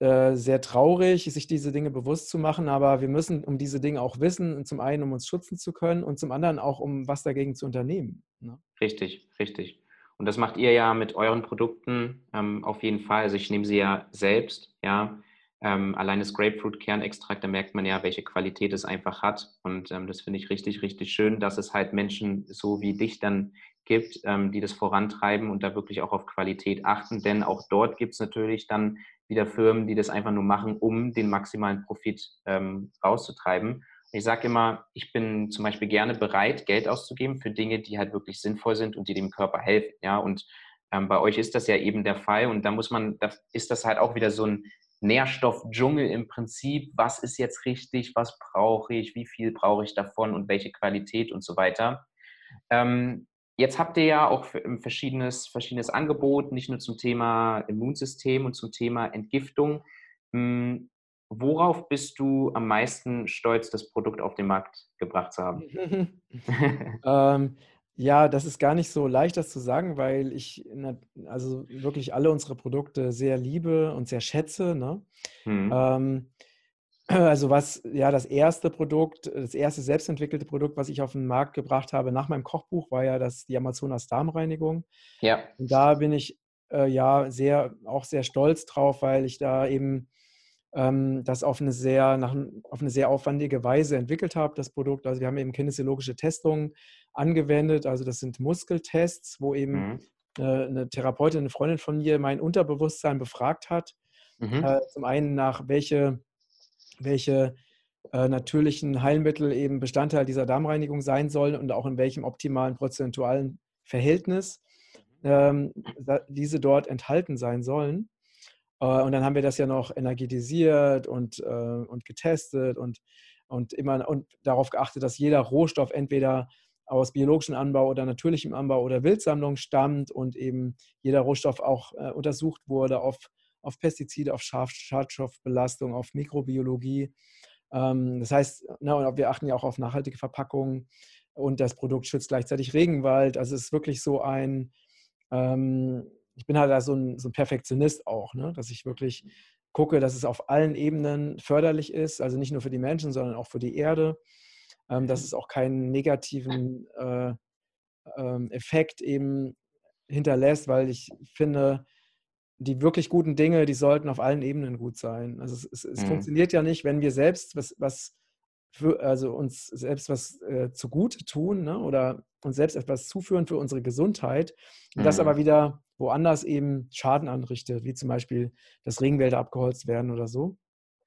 äh, sehr traurig, sich diese Dinge bewusst zu machen, aber wir müssen um diese Dinge auch wissen, zum einen, um uns schützen zu können und zum anderen auch, um was dagegen zu unternehmen. Ne?
Richtig, richtig. Und das macht ihr ja mit euren Produkten ähm, auf jeden Fall. Also ich nehme sie ja selbst, ja. Ähm, allein das Grapefruit-Kernextrakt, da merkt man ja, welche Qualität es einfach hat. Und ähm, das finde ich richtig, richtig schön, dass es halt Menschen so wie dich dann gibt, ähm, die das vorantreiben und da wirklich auch auf Qualität achten. Denn auch dort gibt es natürlich dann wieder Firmen, die das einfach nur machen, um den maximalen Profit ähm, rauszutreiben. Ich sage immer, ich bin zum Beispiel gerne bereit, Geld auszugeben für Dinge, die halt wirklich sinnvoll sind und die dem Körper helfen. Ja, und ähm, bei euch ist das ja eben der Fall und da muss man, da ist das halt auch wieder so ein Nährstoffdschungel im Prinzip. Was ist jetzt richtig? Was brauche ich? Wie viel brauche ich davon und welche Qualität und so weiter. Ähm, jetzt habt ihr ja auch verschiedenes, verschiedenes Angebot, nicht nur zum Thema Immunsystem und zum Thema Entgiftung. Hm, worauf bist du am meisten stolz, das Produkt auf den Markt gebracht zu haben?
ähm, ja, das ist gar nicht so leicht, das zu sagen, weil ich also wirklich alle unsere Produkte sehr liebe und sehr schätze. Ne? Mhm. Ähm, also was, ja, das erste Produkt, das erste selbstentwickelte Produkt, was ich auf den Markt gebracht habe nach meinem Kochbuch, war ja das, die Amazonas Darmreinigung.
Ja.
Und da bin ich äh, ja sehr, auch sehr stolz drauf, weil ich da eben ähm, das auf eine, sehr, nach, auf eine sehr aufwendige Weise entwickelt habe, das Produkt. Also wir haben eben kinesiologische Testungen angewendet. Also das sind Muskeltests, wo eben mhm. eine, eine, Therapeutin, eine Freundin von mir, mein Unterbewusstsein befragt hat. Mhm. Äh, zum einen nach welche, welche äh, natürlichen Heilmittel eben Bestandteil dieser Darmreinigung sein sollen und auch in welchem optimalen prozentualen Verhältnis ähm, diese dort enthalten sein sollen. Äh, und dann haben wir das ja noch energetisiert und, äh, und getestet und, und immer und darauf geachtet, dass jeder Rohstoff entweder aus biologischem Anbau oder natürlichem Anbau oder Wildsammlung stammt und eben jeder Rohstoff auch äh, untersucht wurde auf, auf Pestizide, auf Schaf Schadstoffbelastung, auf Mikrobiologie. Ähm, das heißt, na, ne, wir achten ja auch auf nachhaltige Verpackungen und das Produkt schützt gleichzeitig Regenwald. Also es ist wirklich so ein, ähm, ich bin halt da so ein, so ein Perfektionist auch, ne? dass ich wirklich gucke, dass es auf allen Ebenen förderlich ist, also nicht nur für die Menschen, sondern auch für die Erde, ähm, dass es auch keinen negativen äh, ähm, Effekt eben hinterlässt, weil ich finde, die wirklich guten Dinge, die sollten auf allen Ebenen gut sein. Also es, es, es mhm. funktioniert ja nicht, wenn wir selbst was, was für, also uns selbst was äh, zugute tun ne? oder uns selbst etwas zuführen für unsere Gesundheit und mhm. das aber mhm. wieder woanders eben Schaden anrichtet, wie zum Beispiel, dass Regenwälder abgeholzt werden oder so.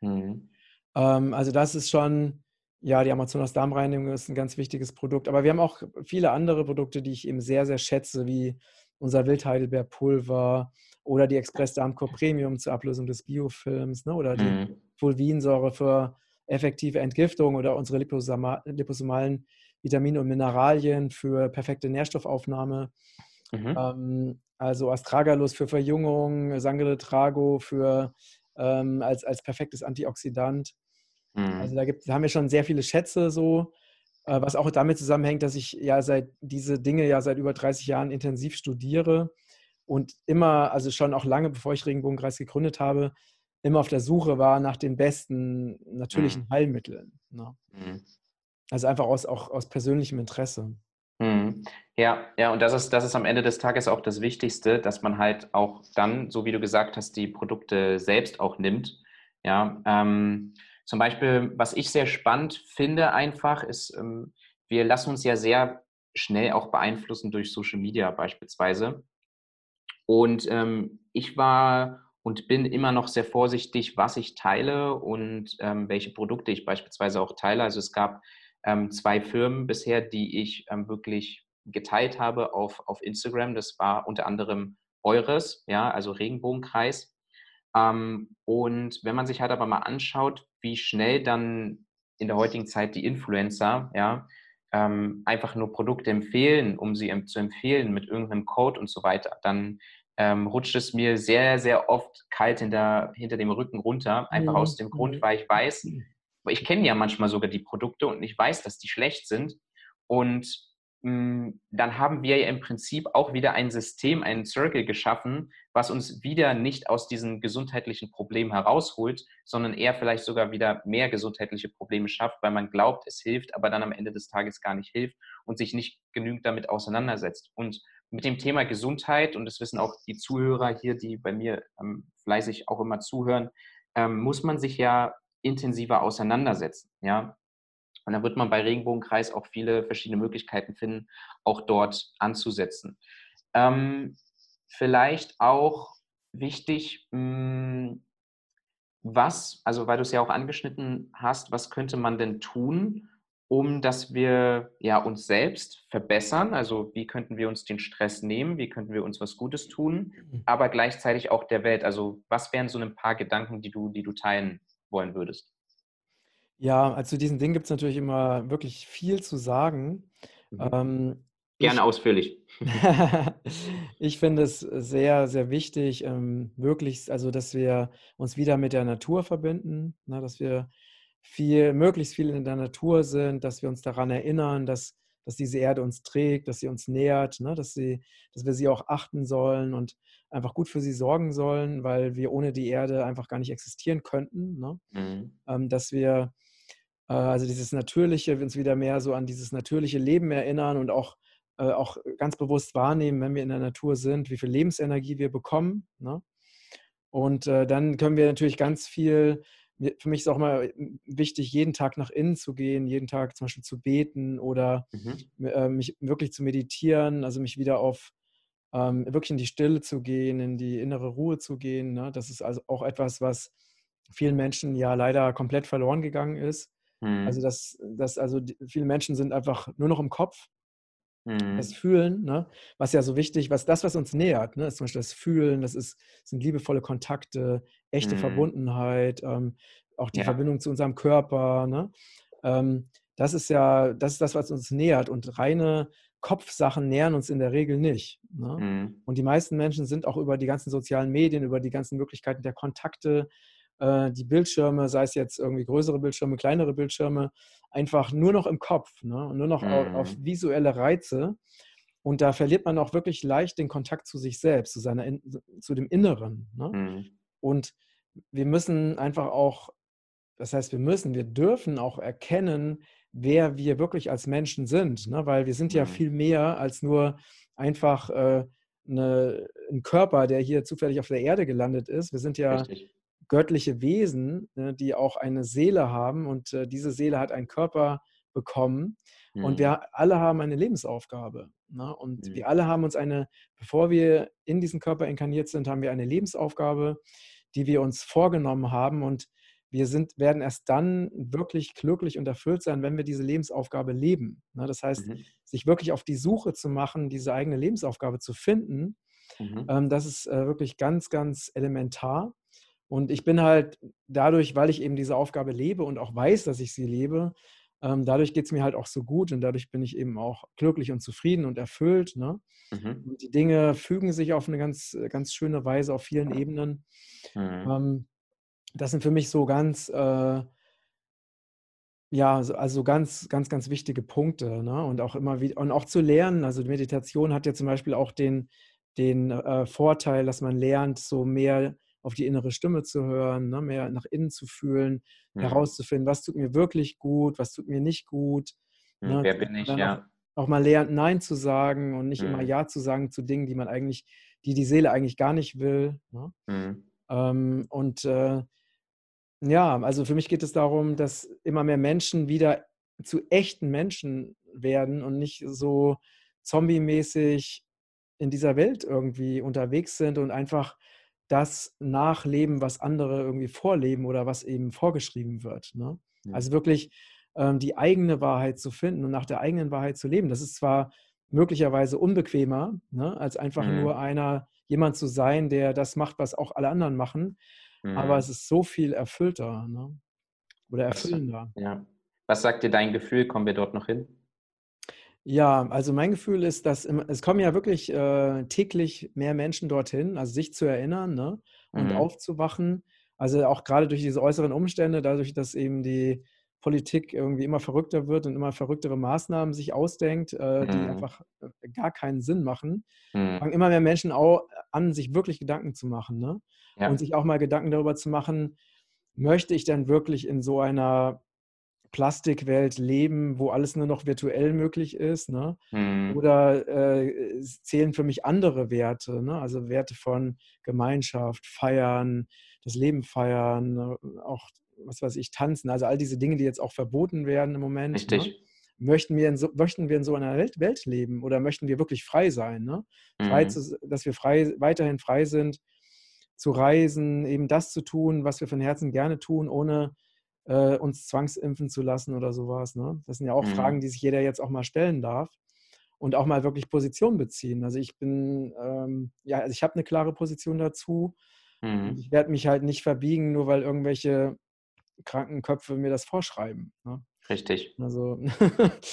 Mhm. Ähm, also das ist schon, ja, die Amazonas Darmreinigung ist ein ganz wichtiges Produkt. Aber wir haben auch viele andere Produkte, die ich eben sehr, sehr schätze, wie unser Wildheidelbeerpulver oder die Express Darmcore Premium zur Ablösung des Biofilms ne? oder die mhm. Fulvinsäure für effektive Entgiftung oder unsere liposomalen Vitamine und Mineralien für perfekte Nährstoffaufnahme. Mhm. Ähm, also Astragalus für Verjüngung, Sangre Trago für, ähm, als, als perfektes Antioxidant. Mhm. Also da, gibt, da haben wir schon sehr viele Schätze so, äh, was auch damit zusammenhängt, dass ich ja seit diese Dinge ja seit über 30 Jahren intensiv studiere und immer, also schon auch lange bevor ich Regenbogenkreis gegründet habe, immer auf der Suche war nach den besten natürlichen mhm. Heilmitteln. Ne? Mhm. Also einfach aus, auch aus persönlichem Interesse.
Mhm. Ja, ja, und das ist, das ist am Ende des Tages auch das Wichtigste, dass man halt auch dann, so wie du gesagt hast, die Produkte selbst auch nimmt. Ja, ähm, zum Beispiel, was ich sehr spannend finde, einfach ist, ähm, wir lassen uns ja sehr schnell auch beeinflussen durch Social Media beispielsweise. Und ähm, ich war und bin immer noch sehr vorsichtig, was ich teile und ähm, welche Produkte ich beispielsweise auch teile. Also es gab ähm, zwei Firmen bisher, die ich ähm, wirklich geteilt habe auf, auf Instagram. Das war unter anderem Eures, ja, also Regenbogenkreis. Ähm, und wenn man sich halt aber mal anschaut, wie schnell dann in der heutigen Zeit die Influencer, ja, ähm, einfach nur Produkte empfehlen, um sie zu empfehlen mit irgendeinem Code und so weiter, dann ähm, rutscht es mir sehr, sehr oft kalt hinter, hinter dem Rücken runter. Einfach mhm. aus dem Grund, mhm. weil ich weiß, ich kenne ja manchmal sogar die Produkte und ich weiß, dass die schlecht sind. Und hm, dann haben wir ja im Prinzip auch wieder ein System, einen Circle geschaffen, was uns wieder nicht aus diesen gesundheitlichen Problemen herausholt, sondern eher vielleicht sogar wieder mehr gesundheitliche Probleme schafft, weil man glaubt, es hilft, aber dann am Ende des Tages gar nicht hilft und sich nicht genügend damit auseinandersetzt. Und mit dem Thema Gesundheit, und das wissen auch die Zuhörer hier, die bei mir ähm, fleißig auch immer zuhören, ähm, muss man sich ja intensiver auseinandersetzen. Ja? Und dann wird man bei Regenbogenkreis auch viele verschiedene Möglichkeiten finden, auch dort anzusetzen. Ähm, vielleicht auch wichtig, mh, hm, was, also weil du es ja auch angeschnitten hast, was könnte man denn tun, um dass wir ja uns selbst verbessern? Also wie könnten wir uns den Stress nehmen? Wie könnten wir uns was Gutes tun? Mhm. Aber gleichzeitig auch der Welt. Also was wären so ein paar Gedanken, die du, die du teilen wollen würdest?
Ja, also zu diesen Dingen gibt es natürlich immer wirklich viel zu sagen.
Mhm. Ähm, Gerne ich, ausführlich.
ich finde es sehr, sehr wichtig, ähm, möglichst, also dass wir uns wieder mit der Natur verbinden, ne, dass wir viel, möglichst viel in der Natur sind, dass wir uns daran erinnern, dass, dass diese Erde uns trägt, dass sie uns nährt, ne, dass, sie, dass wir sie auch achten sollen und einfach gut für sie sorgen sollen, weil wir ohne die Erde einfach gar nicht existieren könnten. Ne? Mhm. Ähm, dass wir äh, also dieses Natürliche, wir uns wieder mehr so an dieses natürliche Leben erinnern und auch, äh, auch ganz bewusst wahrnehmen, wenn wir in der Natur sind, wie viel Lebensenergie wir bekommen. Ne? Und äh, dann können wir natürlich ganz viel, für mich ist auch mal wichtig, jeden Tag nach innen zu gehen, jeden Tag zum Beispiel zu beten oder mhm. äh, mich wirklich zu meditieren, also mich wieder auf ähm, wirklich in die Stille zu gehen, in die innere Ruhe zu gehen. Ne? Das ist also auch etwas, was vielen Menschen ja leider komplett verloren gegangen ist. Mhm. Also, dass, dass also die, viele Menschen sind einfach nur noch im Kopf. Mhm. Das Fühlen, ne? was ja so wichtig, was das, was uns nähert, ne? ist zum Beispiel das Fühlen, das ist, sind liebevolle Kontakte, echte mhm. Verbundenheit, ähm, auch die ja. Verbindung zu unserem Körper. Ne? Ähm, das ist ja, das ist das, was uns nähert. Und reine Kopfsachen nähern uns in der Regel nicht. Ne? Mhm. Und die meisten Menschen sind auch über die ganzen sozialen Medien, über die ganzen Möglichkeiten der Kontakte, äh, die Bildschirme, sei es jetzt irgendwie größere Bildschirme, kleinere Bildschirme, einfach nur noch im Kopf, ne? nur noch mhm. auf, auf, visuelle Reize. Und da verliert man auch wirklich leicht den Kontakt zu sich selbst, zu, seiner, zu dem Inneren. Ne? Mhm. Und wir müssen einfach auch, das heißt, wir müssen, wir dürfen auch erkennen, wer wir wirklich als Menschen sind. Ne? Weil wir sind ja mhm. viel mehr als nur einfach äh, eine, ein Körper, der hier zufällig auf der Erde gelandet ist. Wir sind ja Richtig göttliche Wesen, ne, die auch eine Seele haben und äh, diese Seele hat einen Körper bekommen. Mhm. Und wir alle haben eine Lebensaufgabe. Ne? Und mhm. wir alle haben uns eine, bevor wir in diesen Körper inkarniert sind, haben wir eine Lebensaufgabe, die wir uns vorgenommen haben. Und wir sind, werden erst dann wirklich glücklich und erfüllt sein, wenn wir diese Lebensaufgabe leben. Ne? Das heißt, mhm. sich wirklich auf die Suche zu machen, diese eigene Lebensaufgabe zu finden, mhm. ähm, das ist äh, wirklich ganz, ganz elementar. Und ich bin halt dadurch, weil ich eben diese Aufgabe lebe und auch weiß, dass ich sie lebe, ähm, dadurch geht es mir halt auch so gut und dadurch bin ich eben auch glücklich und zufrieden und erfüllt. Ne? Mhm. Und die Dinge fügen sich auf eine ganz, ganz schöne Weise auf vielen Ebenen. Mhm. Ähm, das sind für mich so ganz, äh, ja, also ganz, ganz, ganz wichtige Punkte. Ne? Und auch immer wieder, und auch zu lernen. Also die Meditation hat ja zum Beispiel auch den, den äh, Vorteil, dass man lernt, so mehr auf die innere Stimme zu hören, ne, mehr nach innen zu fühlen, mhm. herauszufinden, was tut mir wirklich gut, was tut mir nicht gut.
Mhm, ne, wer bin ich, ja.
Auch, auch, mal lernt, Nein zu sagen und nicht mhm. immer Ja zu sagen zu Dingen, die man eigentlich, die die Seele eigentlich gar nicht will. Ne? Mhm. Ähm, und äh, ja, also für mich geht es darum, dass immer mehr Menschen wieder zu echten Menschen werden und nicht so zombie-mäßig in dieser Welt irgendwie unterwegs sind und einfach das nachleben, was andere irgendwie vorleben oder was eben vorgeschrieben wird. Ne? Ja. Also wirklich ähm, die eigene Wahrheit zu finden und nach der eigenen Wahrheit zu leben. Das ist zwar möglicherweise unbequemer, ne, als einfach mhm. nur einer, jemand zu sein, der das macht, was auch alle anderen machen, mhm. aber es ist so viel erfüllter ne? oder erfüllender.
Was, ja. Was sagt dir dein Gefühl? Kommen wir dort noch hin?
Ja, also mein Gefühl ist, dass im, es kommen ja wirklich äh, täglich mehr Menschen dorthin, also sich zu erinnern ne? und mhm. aufzuwachen. Also auch gerade durch diese äußeren Umstände, dadurch, dass eben die Politik irgendwie immer verrückter wird und immer verrücktere Maßnahmen sich ausdenkt, äh, die
Mhm.
einfach äh, gar keinen Sinn machen,
Mhm.
fangen immer mehr Menschen au an, sich wirklich Gedanken zu machen. Ne?
Ja.
Und sich auch mal Gedanken darüber zu machen, möchte ich denn wirklich in so einer Plastikwelt leben, wo alles nur noch virtuell möglich ist? Ne?
Mhm.
Oder äh, es zählen für mich andere Werte, ne? also Werte von Gemeinschaft, Feiern, das Leben feiern, äh, auch, was weiß ich, tanzen, also all diese Dinge, die jetzt auch verboten werden im Moment. Ne?
Richtig.
Möchten, wir in so, möchten wir in so einer Welt, Welt leben oder möchten wir wirklich frei sein? Ne? Frei
Mhm.
zu, dass wir frei, weiterhin frei sind, zu reisen, eben das zu tun, was wir von Herzen gerne tun, ohne äh, uns zwangsimpfen zu lassen oder sowas. Ne? Das sind ja auch
Mhm.
Fragen, die sich jeder jetzt auch mal stellen darf und auch mal wirklich Position beziehen. Also ich bin, ähm, ja, also ich habe eine klare Position dazu.
Mhm.
ich werde mich halt nicht verbiegen, nur weil irgendwelche kranken Köpfe mir das vorschreiben. Ne?
Richtig.
Also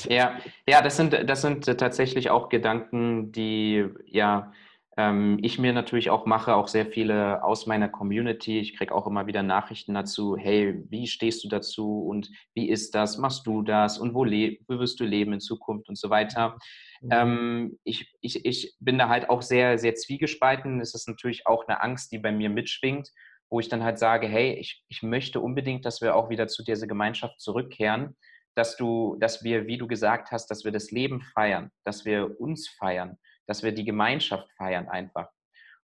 Ja, ja, das sind, das sind tatsächlich auch Gedanken, die ja ähm, ich mir natürlich auch mache, auch sehr viele aus meiner Community. Ich kriege auch immer wieder Nachrichten dazu, hey, wie stehst du dazu und wie ist das? Machst du das und wo, wo wirst du leben in Zukunft und so weiter.
Mhm.
Ähm, ich, ich, ich bin da halt auch sehr, sehr zwiegespalten. Es ist natürlich auch eine Angst, die bei mir mitschwingt, wo ich dann halt sage, hey, ich, ich möchte unbedingt, dass wir auch wieder zu dieser Gemeinschaft zurückkehren, dass du, dass wir, wie du gesagt hast, dass wir das Leben feiern, dass wir uns feiern, dass wir die Gemeinschaft feiern einfach.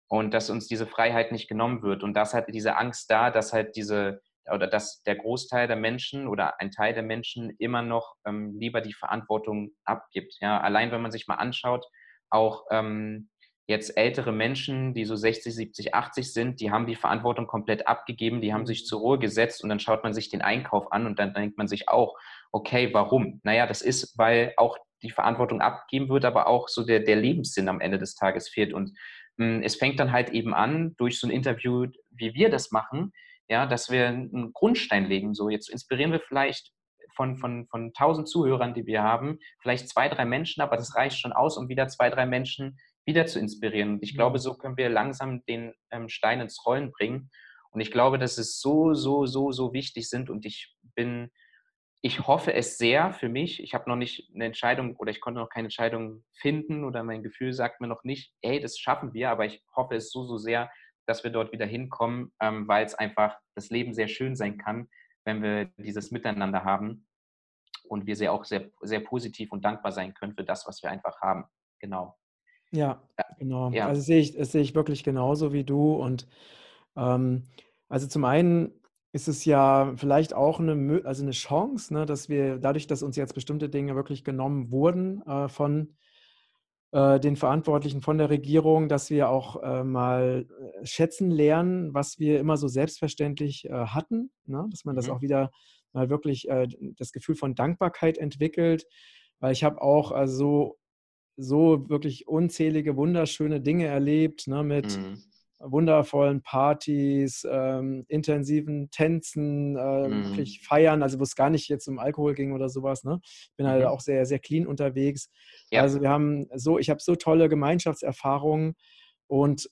Und dass uns diese Freiheit nicht genommen wird. Und dass halt diese Angst da, dass halt diese, oder dass der Großteil der Menschen oder ein Teil der Menschen immer noch ähm, lieber die Verantwortung abgibt. Ja, allein wenn man sich mal anschaut, auch ähm, jetzt ältere Menschen, die so 60, 70, 80 sind, die haben die Verantwortung komplett abgegeben, die haben sich zur Ruhe gesetzt und dann schaut man sich den Einkauf an und dann denkt man sich auch, okay, warum? Naja, das ist, weil auch die Verantwortung abgegeben wird, aber auch so der, der Lebenssinn am Ende des Tages fehlt. Und mh, es fängt dann halt eben an, durch so ein Interview, wie wir das machen, ja, dass wir einen Grundstein legen. So, jetzt inspirieren wir vielleicht von, von, von 1000 Zuhörern, die wir haben, vielleicht zwei, drei Menschen, aber das reicht schon aus, um wieder zwei, drei Menschen wieder zu inspirieren. Und ich glaube, so können wir langsam den ähm, Stein ins Rollen bringen. Und ich glaube, dass es so, so, so, so wichtig sind. Und ich bin, ich hoffe es sehr für mich. Ich habe noch nicht eine Entscheidung oder ich konnte noch keine Entscheidung finden oder mein Gefühl sagt mir noch nicht, hey, das schaffen wir. Aber ich hoffe es so, so sehr, dass wir dort wieder hinkommen, ähm, weil es einfach das Leben sehr schön sein kann, wenn wir dieses Miteinander haben und wir sehr auch sehr, sehr positiv und dankbar sein können für das, was wir einfach haben. Genau.
Ja, genau.
Ja.
Also sehe ich, das sehe ich wirklich genauso wie du. Und ähm, also zum einen ist es ja vielleicht auch eine, also eine Chance, ne, dass wir dadurch, dass uns jetzt bestimmte Dinge wirklich genommen wurden äh, von äh, den Verantwortlichen von der Regierung, dass wir auch äh, mal äh, schätzen lernen, was wir immer so selbstverständlich äh, hatten, ne? dass man das
Mhm.
auch wieder mal wirklich das Gefühl von Dankbarkeit entwickelt, weil ich habe auch also so wirklich unzählige wunderschöne Dinge erlebt, ne, mit
Mhm.
Wundervollen Partys, ähm, intensiven Tänzen, äh,
Mhm.
wirklich Feiern, also wo es gar nicht jetzt um Alkohol ging oder sowas. Ne? Ich bin halt
Mhm.
auch sehr, sehr clean unterwegs.
Ja.
Also wir haben so, ich habe so tolle Gemeinschaftserfahrungen und,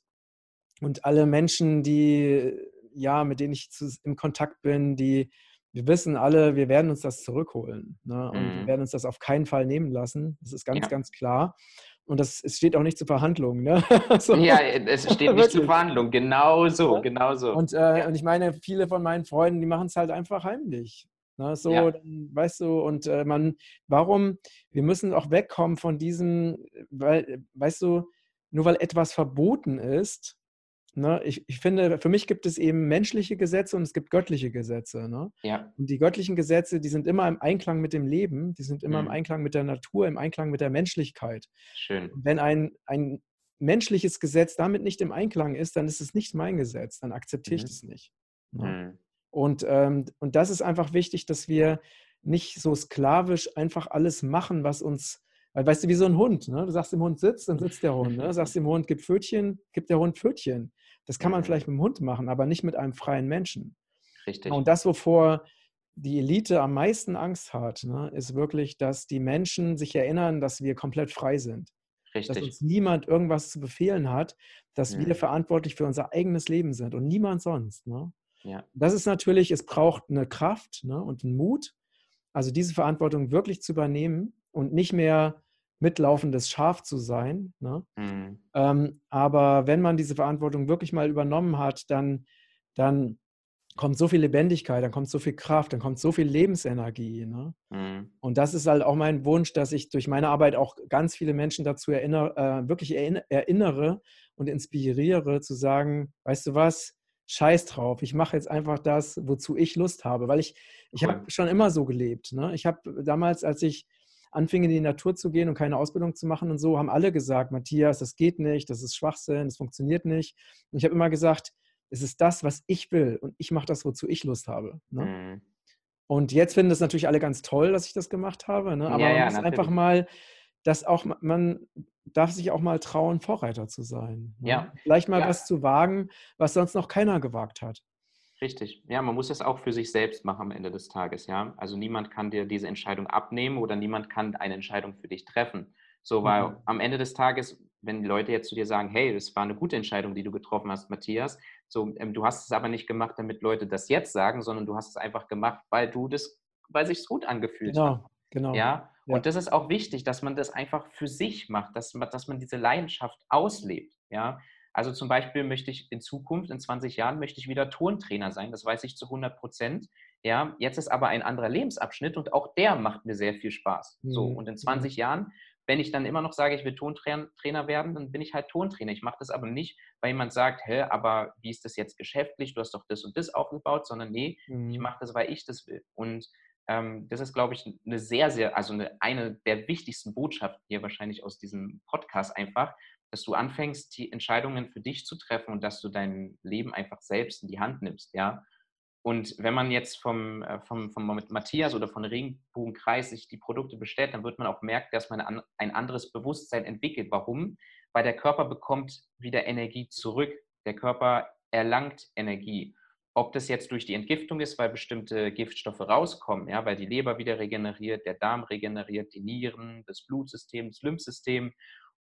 und alle Menschen, die, ja, mit denen ich zu, im Kontakt bin, die, wir wissen alle, wir werden uns das zurückholen. Ne? Und wir
Mhm.
werden uns das auf keinen Fall nehmen lassen. Das ist ganz,
Ja.
ganz klar. Und das, es steht auch nicht zur Verhandlung. Ne? So.
Ja, es steht nicht zur. Verhandlung. Genau so,
Ja.
genau so.
Und, äh, und ich meine, viele von meinen Freunden, die machen es halt einfach heimlich. Ne? So,
Ja.
dann, weißt du, und äh, man, warum, wir müssen auch wegkommen von diesem, weil, weißt du, nur weil etwas verboten ist, ne, ich, ich finde, für mich gibt es eben menschliche Gesetze und es gibt göttliche Gesetze. Ne?
Ja,
Und die göttlichen Gesetze, die sind immer im Einklang mit dem Leben, die sind immer im
Mhm.
Einklang mit der Natur, im Einklang mit der Menschlichkeit.
schön.
Und wenn ein, ein menschliches Gesetz damit nicht im Einklang ist, dann ist es nicht mein Gesetz, dann akzeptiere ich
Mhm.
das nicht. Ne?
Mhm.
Und, ähm, und das ist einfach wichtig, dass wir nicht so sklavisch einfach alles machen, was uns, weil weißt du, wie so ein Hund, ne? du sagst dem Hund sitzt, dann sitzt der Hund, ne? du sagst dem Hund gib Pfötchen, gibt der Hund Pfötchen. Das kann man vielleicht mit dem Hund machen, aber nicht mit einem freien Menschen.
Richtig.
Und das, wovor die Elite am meisten Angst hat, ne, ist wirklich, dass die Menschen sich erinnern, dass wir komplett frei sind. Dass
Richtig.
uns niemand irgendwas zu befehlen hat, dass wir
Mhm.
verantwortlich für unser eigenes Leben sind und niemand sonst. Ne?
Ja.
Das ist natürlich, es braucht eine Kraft ne, und einen Mut. also diese Verantwortung wirklich zu übernehmen und nicht mehr mitlaufendes Schaf zu sein. Ne? Mhm. Ähm, aber wenn man diese Verantwortung wirklich mal übernommen hat, dann, dann kommt so viel Lebendigkeit, dann kommt so viel Kraft, dann kommt so viel Lebensenergie. Ne? Mhm. Und das ist halt auch mein Wunsch, dass ich durch meine Arbeit auch ganz viele Menschen dazu erinnere, äh, wirklich erinnere und inspiriere, zu sagen, weißt du was, scheiß drauf, ich mache jetzt einfach das, wozu ich Lust habe, weil ich, ich cool. habe schon immer so gelebt. Ne? Ich habe damals, als ich anfing, in die Natur zu gehen und keine Ausbildung zu machen und so, haben alle gesagt, Matthias, das geht nicht, das ist Schwachsinn, das funktioniert nicht. Und ich habe immer gesagt, es ist das, was ich will und ich mache das, wozu ich Lust habe. Ne? Mhm. Und jetzt finden das natürlich alle ganz toll, dass ich das gemacht habe, ne? aber ja, man muss einfach mal, dass auch man darf sich auch mal trauen, Vorreiter zu sein. Ne? Ja. Vielleicht mal ja. was zu wagen, was sonst noch keiner gewagt hat.
Richtig. Ja, man muss es auch für sich selbst machen am Ende des Tages, ja. Also niemand kann dir diese Entscheidung abnehmen oder niemand kann eine Entscheidung für dich treffen. So, weil mhm. am Ende des Tages, wenn die Leute jetzt zu dir sagen, hey, das war eine gute Entscheidung, die du getroffen hast, Matthias, so, ähm, du hast es aber nicht gemacht, damit Leute das jetzt sagen, sondern du hast es einfach gemacht, weil du das, weil sich gut angefühlt
genau,
hat.
Genau.
Ja? ja, und das ist auch wichtig, dass man das einfach für sich macht, dass man, dass man diese Leidenschaft auslebt. Ja, also zum Beispiel möchte ich in Zukunft, in 20 Jahren, möchte ich wieder Turntrainer sein. Das weiß ich zu 100 Prozent. Ja, jetzt ist aber ein anderer Lebensabschnitt und auch der macht mir sehr viel Spaß. Mhm. So, und in 20 Jahren, wenn ich dann immer noch sage, ich will Tontrainer werden, dann bin ich halt Tontrainer. Ich mache das aber nicht, weil jemand sagt, hä, aber wie ist das jetzt geschäftlich? Du hast doch das und das aufgebaut, sondern nee, mhm. ich mache das, weil ich das will. Und ähm, das ist, glaube ich, eine sehr, sehr, also eine, eine der wichtigsten Botschaften hier wahrscheinlich aus diesem Podcast einfach, dass du anfängst, die Entscheidungen für dich zu treffen und dass du dein Leben einfach selbst in die Hand nimmst, ja. Und wenn man jetzt vom, äh, vom, vom Matthias oder von Regenbogenkreis sich die Produkte bestellt, dann wird man auch merken, dass man ein anderes Bewusstsein entwickelt. Warum? Weil der Körper bekommt wieder Energie zurück. Der Körper erlangt Energie. Ob das jetzt durch die Entgiftung ist, weil bestimmte Giftstoffe rauskommen, ja, weil die Leber wieder regeneriert, der Darm regeneriert, die Nieren, das Blutsystem, das Lymphsystem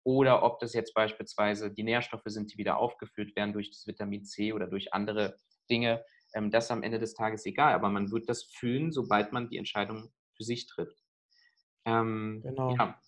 oder ob das jetzt beispielsweise die Nährstoffe sind, die wieder aufgeführt werden durch das Vitamin C oder durch andere Dinge. Ähm, das ist am Ende des Tages egal, aber man wird das fühlen, sobald man die Entscheidung für sich trifft. Ähm, genau. Ja.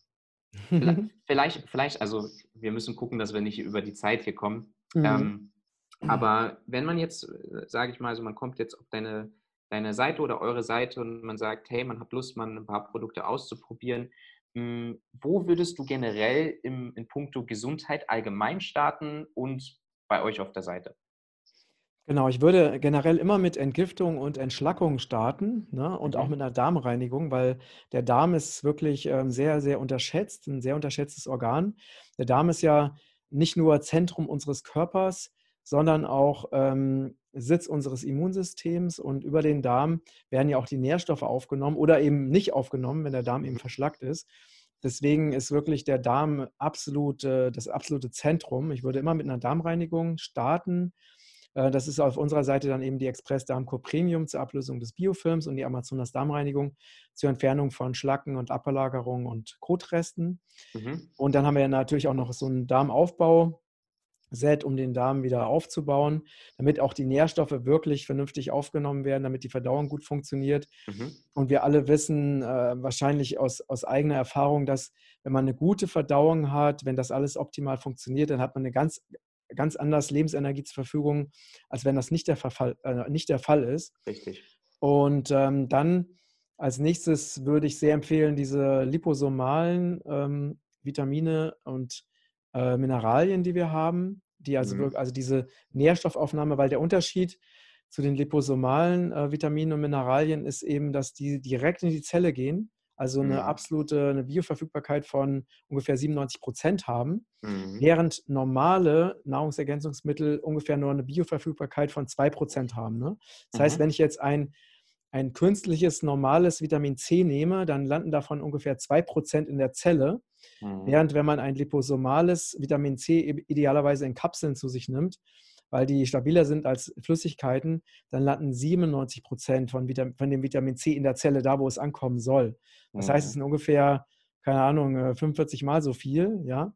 vielleicht, vielleicht, also wir müssen gucken, dass wir nicht über die Zeit hier kommen. Mhm. Ähm, aber wenn man jetzt, äh, sage ich mal, also man kommt jetzt auf deine, deine Seite oder eure Seite und man sagt, hey, man hat Lust, mal ein paar Produkte auszuprobieren, wo würdest du generell im, in puncto Gesundheit allgemein starten und bei euch auf der Seite?
Genau, ich würde generell immer mit Entgiftung und Entschlackung starten ne? und auch mhm. mit einer Darmreinigung, weil der Darm ist wirklich ähm, sehr, sehr unterschätzt, ein sehr unterschätztes Organ. Der Darm ist ja nicht nur Zentrum unseres Körpers, sondern auch ähm, Sitz unseres Immunsystems und über den Darm werden ja auch die Nährstoffe aufgenommen oder eben nicht aufgenommen, wenn der Darm eben verschlackt ist. Deswegen ist wirklich der Darm absolut, das absolute Zentrum. Ich würde immer mit einer Darmreinigung starten. Äh, das ist auf unserer Seite dann eben die Express Darmcore Premium zur Ablösung des Biofilms und die Amazonas Darmreinigung zur Entfernung von Schlacken und Ablagerungen und Kotresten. Mhm. Und dann haben wir natürlich auch noch so einen Darmaufbau Set, um den Darm wieder aufzubauen, damit auch die Nährstoffe wirklich vernünftig aufgenommen werden, damit die Verdauung gut funktioniert. Mhm. Und wir alle wissen äh, wahrscheinlich aus, aus eigener Erfahrung, dass wenn man eine gute Verdauung hat, wenn das alles optimal funktioniert, dann hat man eine ganz, ganz anders Lebensenergie zur Verfügung, als wenn das nicht der, Verfall, äh, nicht der Fall ist.
Richtig.
Und ähm, dann als nächstes würde ich sehr empfehlen, diese liposomalen ähm, Vitamine und äh, Mineralien, die wir haben, die also, mhm. also diese Nährstoffaufnahme, weil der Unterschied zu den liposomalen äh, Vitaminen und Mineralien ist eben, dass die direkt in die Zelle gehen, also eine mhm. absolute eine Bioverfügbarkeit von ungefähr 97 Prozent haben, mhm. während normale Nahrungsergänzungsmittel ungefähr nur eine Bioverfügbarkeit von 2 Prozent haben. Ne? Das heißt, mhm. wenn ich jetzt ein ein künstliches, normales Vitamin C nehme, dann landen davon ungefähr 2% in der Zelle. Mhm. Während wenn man ein liposomales Vitamin C idealerweise in Kapseln zu sich nimmt, weil die stabiler sind als Flüssigkeiten, dann landen 97 Prozent von, von dem Vitamin C in der Zelle, da wo es ankommen soll. Das mhm. heißt, es sind ungefähr, keine Ahnung, 45 äh, Mal so viel, ja,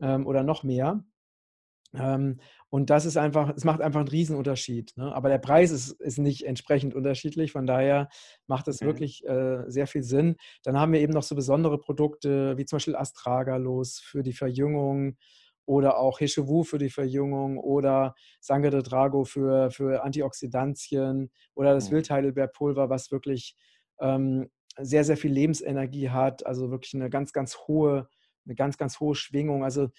ähm, oder noch mehr. Ähm, und das ist einfach, es macht einfach einen Riesenunterschied. Ne? Aber der Preis ist, ist nicht entsprechend unterschiedlich. Von daher macht es mhm. wirklich äh, sehr viel Sinn. Dann haben wir eben noch so besondere Produkte, wie zum Beispiel Astragalus für die Verjüngung oder auch Hechewu für die Verjüngung oder Sangre de Drago für, für Antioxidantien oder das mhm. Wildheidelbeerpulver, was wirklich ähm, sehr, sehr viel Lebensenergie hat, also wirklich eine ganz, ganz hohe, eine ganz, ganz hohe Schwingung. Also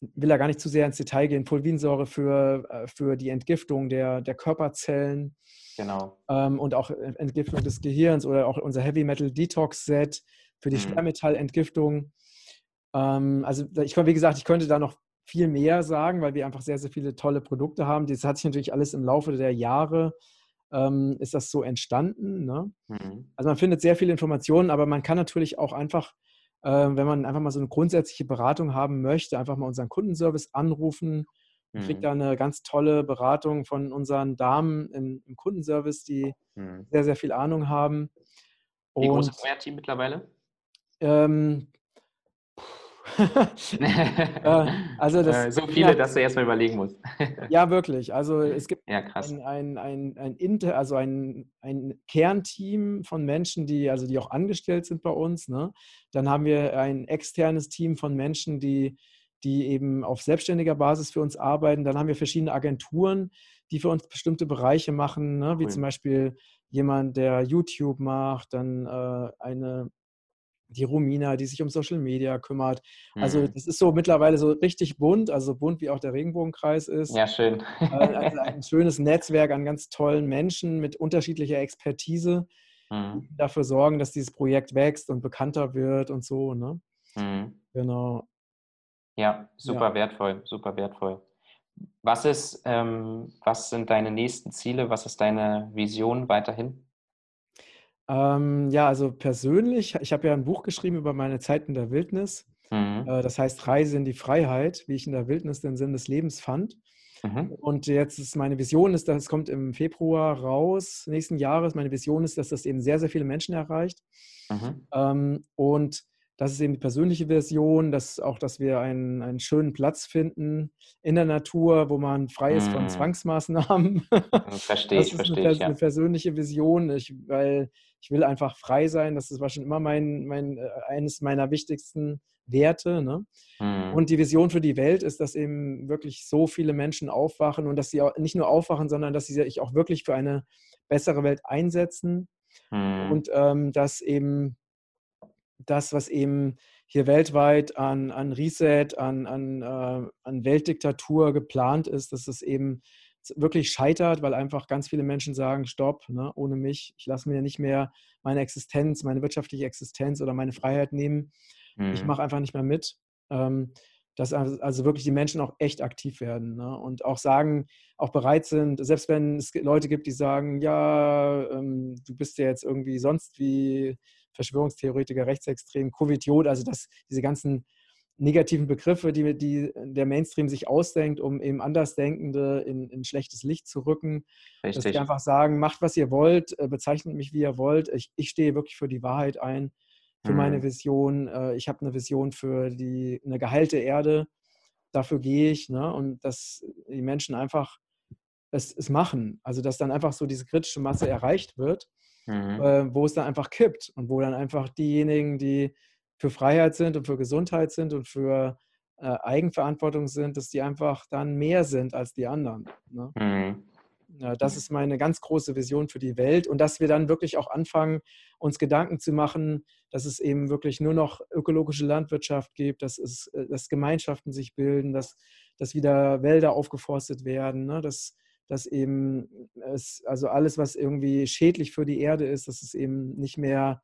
will da gar nicht zu sehr ins Detail gehen. Pulvinsäure für, äh, für die Entgiftung der, der Körperzellen.
Genau.
Ähm, und auch Entgiftung des Gehirns oder auch unser Heavy Metal Detox Set für die mhm. Schwermetallentgiftung. Ähm, also ich wie gesagt, ich könnte da noch viel mehr sagen, weil wir einfach sehr, sehr viele tolle Produkte haben. Das hat sich natürlich alles im Laufe der Jahre ähm, ist das so entstanden. Ne? Mhm. Also man findet sehr viele Informationen, aber man kann natürlich auch einfach wenn man einfach mal so eine grundsätzliche Beratung haben möchte, einfach mal unseren Kundenservice anrufen. Man kriegt mhm. da eine ganz tolle Beratung von unseren Damen im, im Kundenservice, die mhm. sehr, sehr viel Ahnung haben.
Wie groß ist euer Team mittlerweile?
Ähm,
äh, also das, äh, so viele, ja, dass du erstmal überlegen musst.
ja, wirklich. Also es gibt
ja,
ein, ein, ein, ein, Inter, also ein, ein Kernteam von Menschen, die, also die auch angestellt sind bei uns. Ne? Dann haben wir ein externes Team von Menschen, die, die eben auf selbstständiger Basis für uns arbeiten. Dann haben wir verschiedene Agenturen, die für uns bestimmte Bereiche machen, ne? wie cool. zum Beispiel jemand, der YouTube macht, dann äh, eine die Romina, die sich um Social Media kümmert. Also mhm. das ist so mittlerweile so richtig bunt, also bunt wie auch der Regenbogenkreis ist.
Ja, schön.
also ein schönes Netzwerk an ganz tollen Menschen mit unterschiedlicher Expertise, mhm. die dafür sorgen, dass dieses Projekt wächst und bekannter wird und so. Ne? Mhm. Genau.
Ja, super ja. wertvoll, super wertvoll. Was ist, ähm, was sind deine nächsten Ziele? Was ist deine Vision weiterhin?
Ähm, ja, also persönlich, ich habe ja ein Buch geschrieben über meine Zeit in der Wildnis. Mhm. Äh, das heißt Reise in die Freiheit, wie ich in der Wildnis den Sinn des Lebens fand. Mhm. Und jetzt ist meine Vision, ist, dass es kommt im Februar raus, nächsten Jahres. Meine Vision ist, dass das eben sehr, sehr viele Menschen erreicht. Mhm. Ähm, und das ist eben die persönliche Version, dass auch, dass wir einen, einen schönen Platz finden in der Natur, wo man frei ist von mhm. Zwangsmaßnahmen.
Verstehe ich, verstehe
ich. Das ist eine persönliche Vision, ich, weil ich will einfach frei sein. Das war schon immer mein, mein, äh, eines meiner wichtigsten Werte. Ne? Mhm. Und die Vision für die Welt ist, dass eben wirklich so viele Menschen aufwachen und dass sie auch nicht nur aufwachen, sondern dass sie sich auch wirklich für eine bessere Welt einsetzen. Mhm. Und ähm, dass eben das, was eben hier weltweit an, an Reset, an, an, äh, an Weltdiktatur geplant ist, dass es eben wirklich scheitert, weil einfach ganz viele Menschen sagen, stopp, ne, ohne mich, ich lasse mir nicht mehr meine Existenz, meine wirtschaftliche Existenz oder meine Freiheit nehmen. Mhm. Ich mache einfach nicht mehr mit. Ähm, dass also wirklich die Menschen auch echt aktiv werden ne? und auch sagen, auch bereit sind, selbst wenn es Leute gibt, die sagen, ja, ähm, du bist ja jetzt irgendwie sonst wie Verschwörungstheoretiker, Rechtsextrem, Covidiot, also dass diese ganzen negativen Begriffe, die, die der Mainstream sich ausdenkt, um eben Andersdenkende in, in schlechtes Licht zu rücken. Richtig. Dass sie einfach sagen, macht, was ihr wollt, äh, bezeichnet mich, wie ihr wollt. Ich, ich stehe wirklich für die Wahrheit ein, für mhm. meine Vision. Äh, ich habe eine Vision für die, eine geheilte Erde. Dafür gehe ich. Ne? Und dass die Menschen einfach es, es machen. Also dass dann einfach so diese kritische Masse erreicht wird mhm. äh, wo es dann einfach kippt und wo dann einfach diejenigen, die für Freiheit sind und für Gesundheit sind und für äh, Eigenverantwortung sind, dass die einfach dann mehr sind als die anderen. Ne? Mhm. Ja, das ist meine ganz große Vision für die Welt und dass wir dann wirklich auch anfangen, uns Gedanken zu machen, dass es eben wirklich nur noch ökologische Landwirtschaft gibt, dass, es, äh, dass Gemeinschaften sich bilden, dass, dass wieder Wälder aufgeforstet werden, ne? dass, dass eben es, also alles, was irgendwie schädlich für die Erde ist, dass es eben nicht mehr,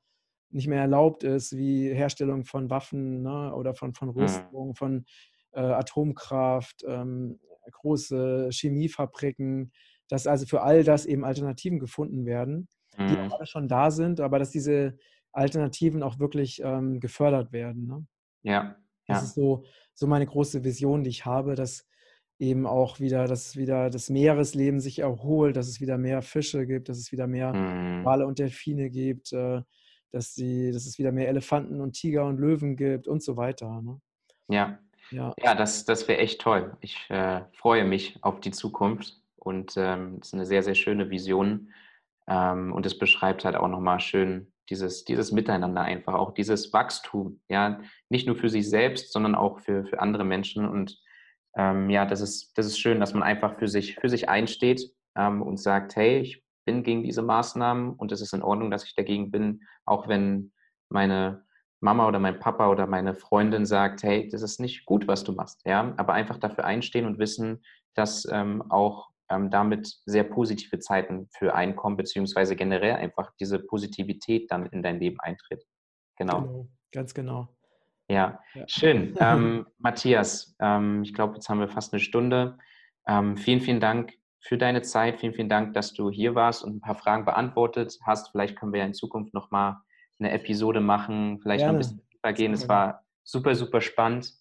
nicht mehr erlaubt ist, wie Herstellung von Waffen ne, oder von, von mhm. Rüstung, von äh, Atomkraft, ähm, große Chemiefabriken, dass also für all das eben Alternativen gefunden werden, mhm. die auch alle schon da sind, aber dass diese Alternativen auch wirklich ähm, gefördert werden. Ne?
Ja, ja.
Das ist so, so meine große Vision, die ich habe, dass eben auch wieder, dass wieder das Meeresleben sich erholt, dass es wieder mehr Fische gibt, dass es wieder mehr mhm. Wale und Delfine gibt, äh, dass, die, dass es wieder mehr Elefanten und Tiger und Löwen gibt und so weiter. Ne?
Ja, Ja, ja das, das wäre echt toll. Ich äh, freue mich auf die Zukunft und ähm, es ist eine sehr, sehr schöne Vision. Ähm, und es beschreibt halt auch nochmal schön dieses, dieses Miteinander einfach, auch dieses Wachstum, ja, nicht nur für sich selbst, sondern auch für, für andere Menschen. Und ähm, ja, das ist, das ist schön, dass man einfach für sich, für sich einsteht ähm, und sagt, hey, ich bin gegen diese Maßnahmen und es ist in Ordnung, dass ich dagegen bin, auch wenn meine Mama oder mein Papa oder meine Freundin sagt, hey, das ist nicht gut, was du machst, ja, aber einfach dafür einstehen und wissen, dass ähm, auch ähm, damit sehr positive Zeiten für Einkommen beziehungsweise generell einfach diese Positivität dann in dein Leben eintritt. Genau. genau
ganz genau.
Ja, ja. schön. ähm, Matthias, ähm, ich glaube, jetzt haben wir fast eine Stunde. Ähm, vielen, vielen Dank für deine Zeit. Vielen, vielen Dank, dass du hier warst und ein paar Fragen beantwortet hast. Vielleicht können wir ja in Zukunft nochmal eine Episode machen, vielleicht Gerne. noch ein bisschen tiefer gehen. Es war super, super spannend.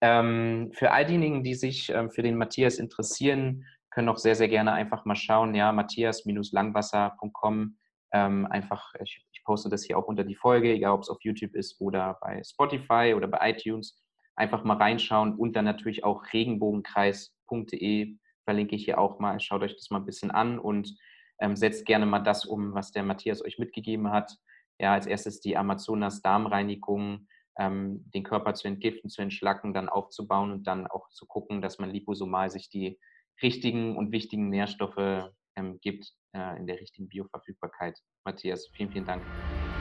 Ähm, für all diejenigen, die sich ähm, für den Matthias interessieren, können auch sehr, sehr gerne einfach mal schauen, ja, matthias-langwasser.com. Ähm, einfach, ich, ich, poste das hier auch unter die Folge, egal ob es auf YouTube ist oder bei Spotify oder bei iTunes. Einfach mal reinschauen und dann natürlich auch regenbogenkreis.de verlinke ich hier auch mal. Schaut euch das mal ein bisschen an und ähm, setzt gerne mal das um, was der Matthias euch mitgegeben hat. Ja, als erstes die Amazonas-Darmreinigung, ähm, den Körper zu entgiften, zu entschlacken, dann aufzubauen und dann auch zu gucken, dass man liposomal sich die richtigen und wichtigen Nährstoffe ähm, gibt äh, in der richtigen Bioverfügbarkeit. Matthias, vielen, vielen Dank.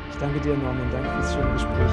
Ich danke dir, Norman. Danke fürs schöne Gespräch.